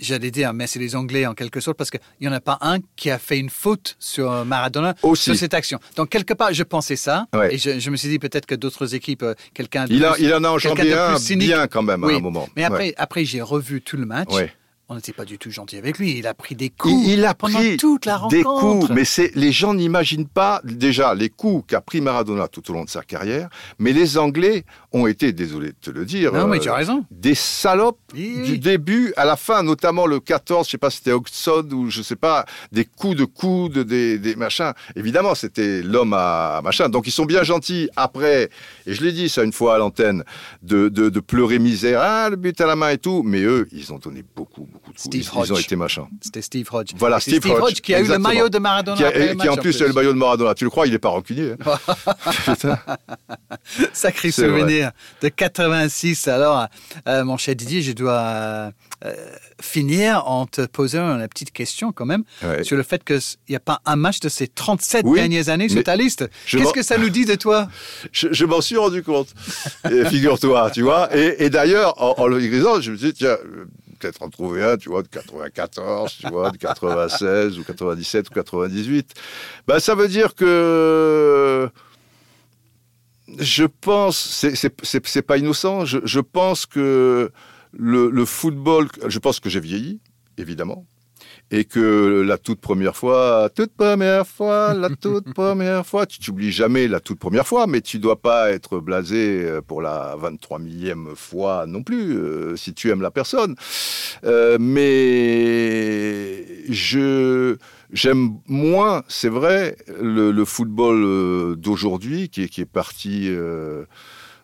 j'allais dire, mais c'est les Anglais en quelque sorte, parce qu'il n'y en a pas un qui a fait une faute sur Maradona sur cette action. Donc, quelque part, je pensais ça, et je, me suis dit peut-être que d'autres équipes, euh, quelqu'un il, il en a enjambé un bien quand même à un moment. Mais après, après j'ai revu tout le match on n'était pas du tout gentil avec lui. Il a pris des coups. Il, a pris toute la rencontre. Des coups, mais c'est les gens n'imaginent pas déjà les coups qu'a pris Maradona tout au long de sa carrière. Mais les Anglais ont été, désolé de te le dire, non, mais tu as raison. des salopes du début à la fin, notamment le 14, je sais pas si c'était Oxford ou je sais pas, des coups de coude, des, des machins. Évidemment, c'était l'homme à machin. Donc ils sont bien gentils après. Et je l'ai dit ça une fois à l'antenne, de, de, pleurer misère, ah le but à la main et tout. Mais eux, ils ont donné beaucoup Steve Hodge. Ils ont été machin. C'était Steve Hodge. Voilà, Steve, Hodge, qui a eu le maillot de Maradona. Qui, a, qui en plus a eu le maillot de Maradona. Tu le crois, il n'est pas rancunier. Hein. (laughs) (laughs) Sacré souvenir de 86. Alors, euh, mon cher Didier, je dois euh, finir en te posant une petite question quand même sur le fait qu'il n'y a pas un match de ces 37 dernières années sur ta liste. Qu'est-ce que ça nous dit de toi? Je, m'en suis rendu compte. Figure-toi, tu vois. Et, d'ailleurs, en, en, le grisant, je me suis dit, tiens, peut-être en trouver un, tu vois, de 94, tu vois, de 96 ou 97 ou 98. Ben, ça veut dire que je pense, c'est pas innocent, je, je pense que le, le, football, je pense que j'ai vieilli, évidemment et que la toute première fois, toute première fois, la toute (laughs) première fois, tu t'oublies jamais la toute première fois, mais tu dois pas être blasé euh, pour la 23 millième fois non plus, euh, si tu aimes la personne. Euh, mais je j'aime moins, c'est vrai, le, football d'aujourd'hui qui, est parti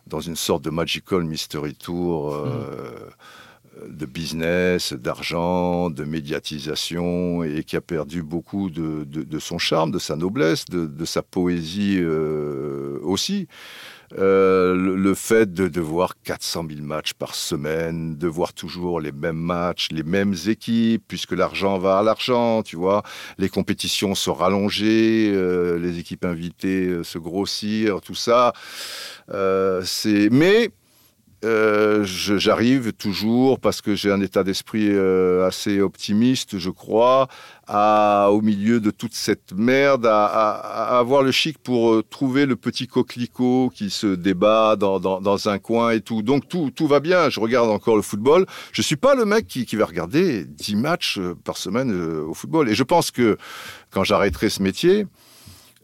dans une sorte de magical mystery tour. Mmh de business, d'argent, de médiatisation, et qui a perdu beaucoup de, son charme, de sa noblesse, de, sa poésie euh, aussi. Euh, le, fait de, voir 400 000 matchs par semaine, de voir toujours les mêmes matchs, les mêmes équipes, puisque l'argent va à l'argent, tu vois, les compétitions se rallonger, euh, les équipes invitées se grossir, tout ça. c'est mais euh, j'arrive toujours, parce que j'ai un état d'esprit euh, assez optimiste, je crois, à, au milieu de toute cette merde, à, avoir le chic pour euh, trouver le petit coquelicot qui se débat dans, un coin et tout. Donc tout, tout va bien, je regarde encore le football. Je suis pas le mec qui, qui va regarder 10 matchs par semaine au football. Et je pense que quand j'arrêterai ce métier,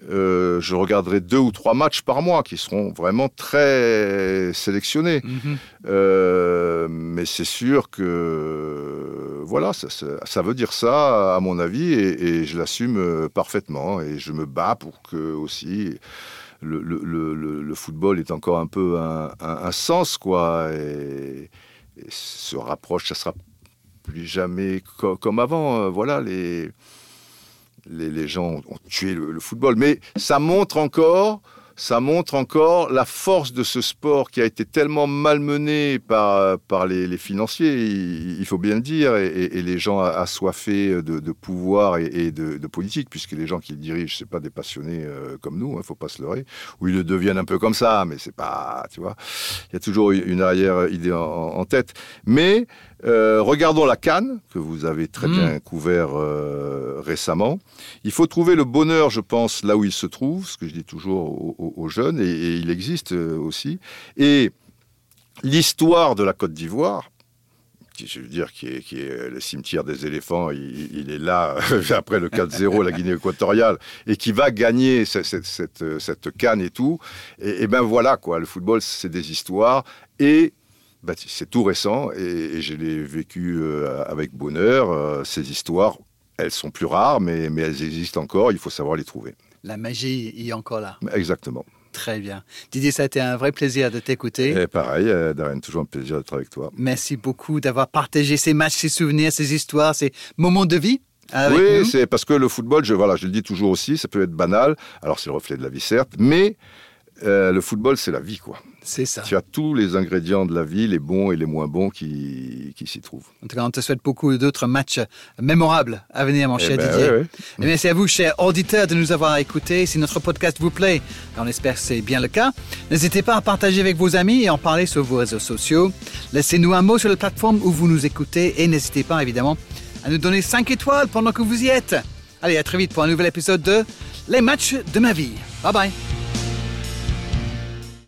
euh, je regarderai deux ou trois matchs par mois qui seront vraiment très sélectionnés. Mhm. Euh, mais c'est sûr que voilà, ça, veut dire ça à mon avis et, je l'assume euh, parfaitement et je me bats pour que aussi le, football ait encore un peu un, sens quoi et, se rapproche, ça sera plus jamais comme avant. Voilà les les, gens ont tué le, football. Mais ça montre encore ça montre encore la force de ce sport qui a été tellement malmené par, par les, financiers, il, faut bien le dire, et, les gens assoiffés de, de pouvoir et, de, politique, puisque les gens qui le dirigent, c'est pas des passionnés euh, comme nous, il hein, faut pas se leurrer, ou ils le deviennent un peu comme ça, mais c'est pas, tu vois, il y a toujours une arrière idée en tête. Mais euh, regardons la Cannes, que vous avez très mm. bien couvert euh, récemment. Il faut trouver le bonheur, je pense, là où il se trouve, ce que je dis toujours aux, jeunes, et, il existe euh, aussi. Et l'histoire de la Côte d'Ivoire, je veux dire, qui est, le cimetière des éléphants, il, est là (laughs) après le 4-0, la Guinée équatoriale, et qui va gagner cette, cette, canne et tout. Et, et ben voilà, quoi, le football, c'est des histoires. Et bah, c'est tout récent et, je l'ai vécu euh, avec bonheur. Euh, ces histoires, elles sont plus rares, mais, mais elles existent encore. Il faut savoir les trouver. La magie est encore là. Exactement. Très bien. Didier, ça a été un vrai plaisir de t'écouter. Et pareil, euh, Darren, toujours un plaisir d'être avec toi. Merci beaucoup d'avoir partagé ces matchs, ces souvenirs, ces histoires, ces moments de vie. Avec oui, c'est parce que le football, je, voilà, je le dis toujours aussi, ça peut être banal. Alors c'est le reflet de la vie, certes, mais le football, c'est la vie, quoi. C'est ça. Tu as tous les ingrédients de la vie, les bons et les moins bons qui, qui s'y trouvent. En tout cas, on te souhaite beaucoup d'autres matchs mémorables à venir, mon eh cher ben, Didier. Oui, Et merci à vous, chers auditeurs, de nous avoir écoutés. Si notre podcast vous plaît, on espère que c'est bien le cas, n'hésitez pas à partager avec vos amis et en parler sur vos réseaux sociaux. Laissez-nous un mot sur la plateforme où vous nous écoutez et n'hésitez pas, évidemment, à nous donner 5 étoiles pendant que vous y êtes. Allez, à très vite pour un nouvel épisode de Les matchs de ma vie. Bye bye.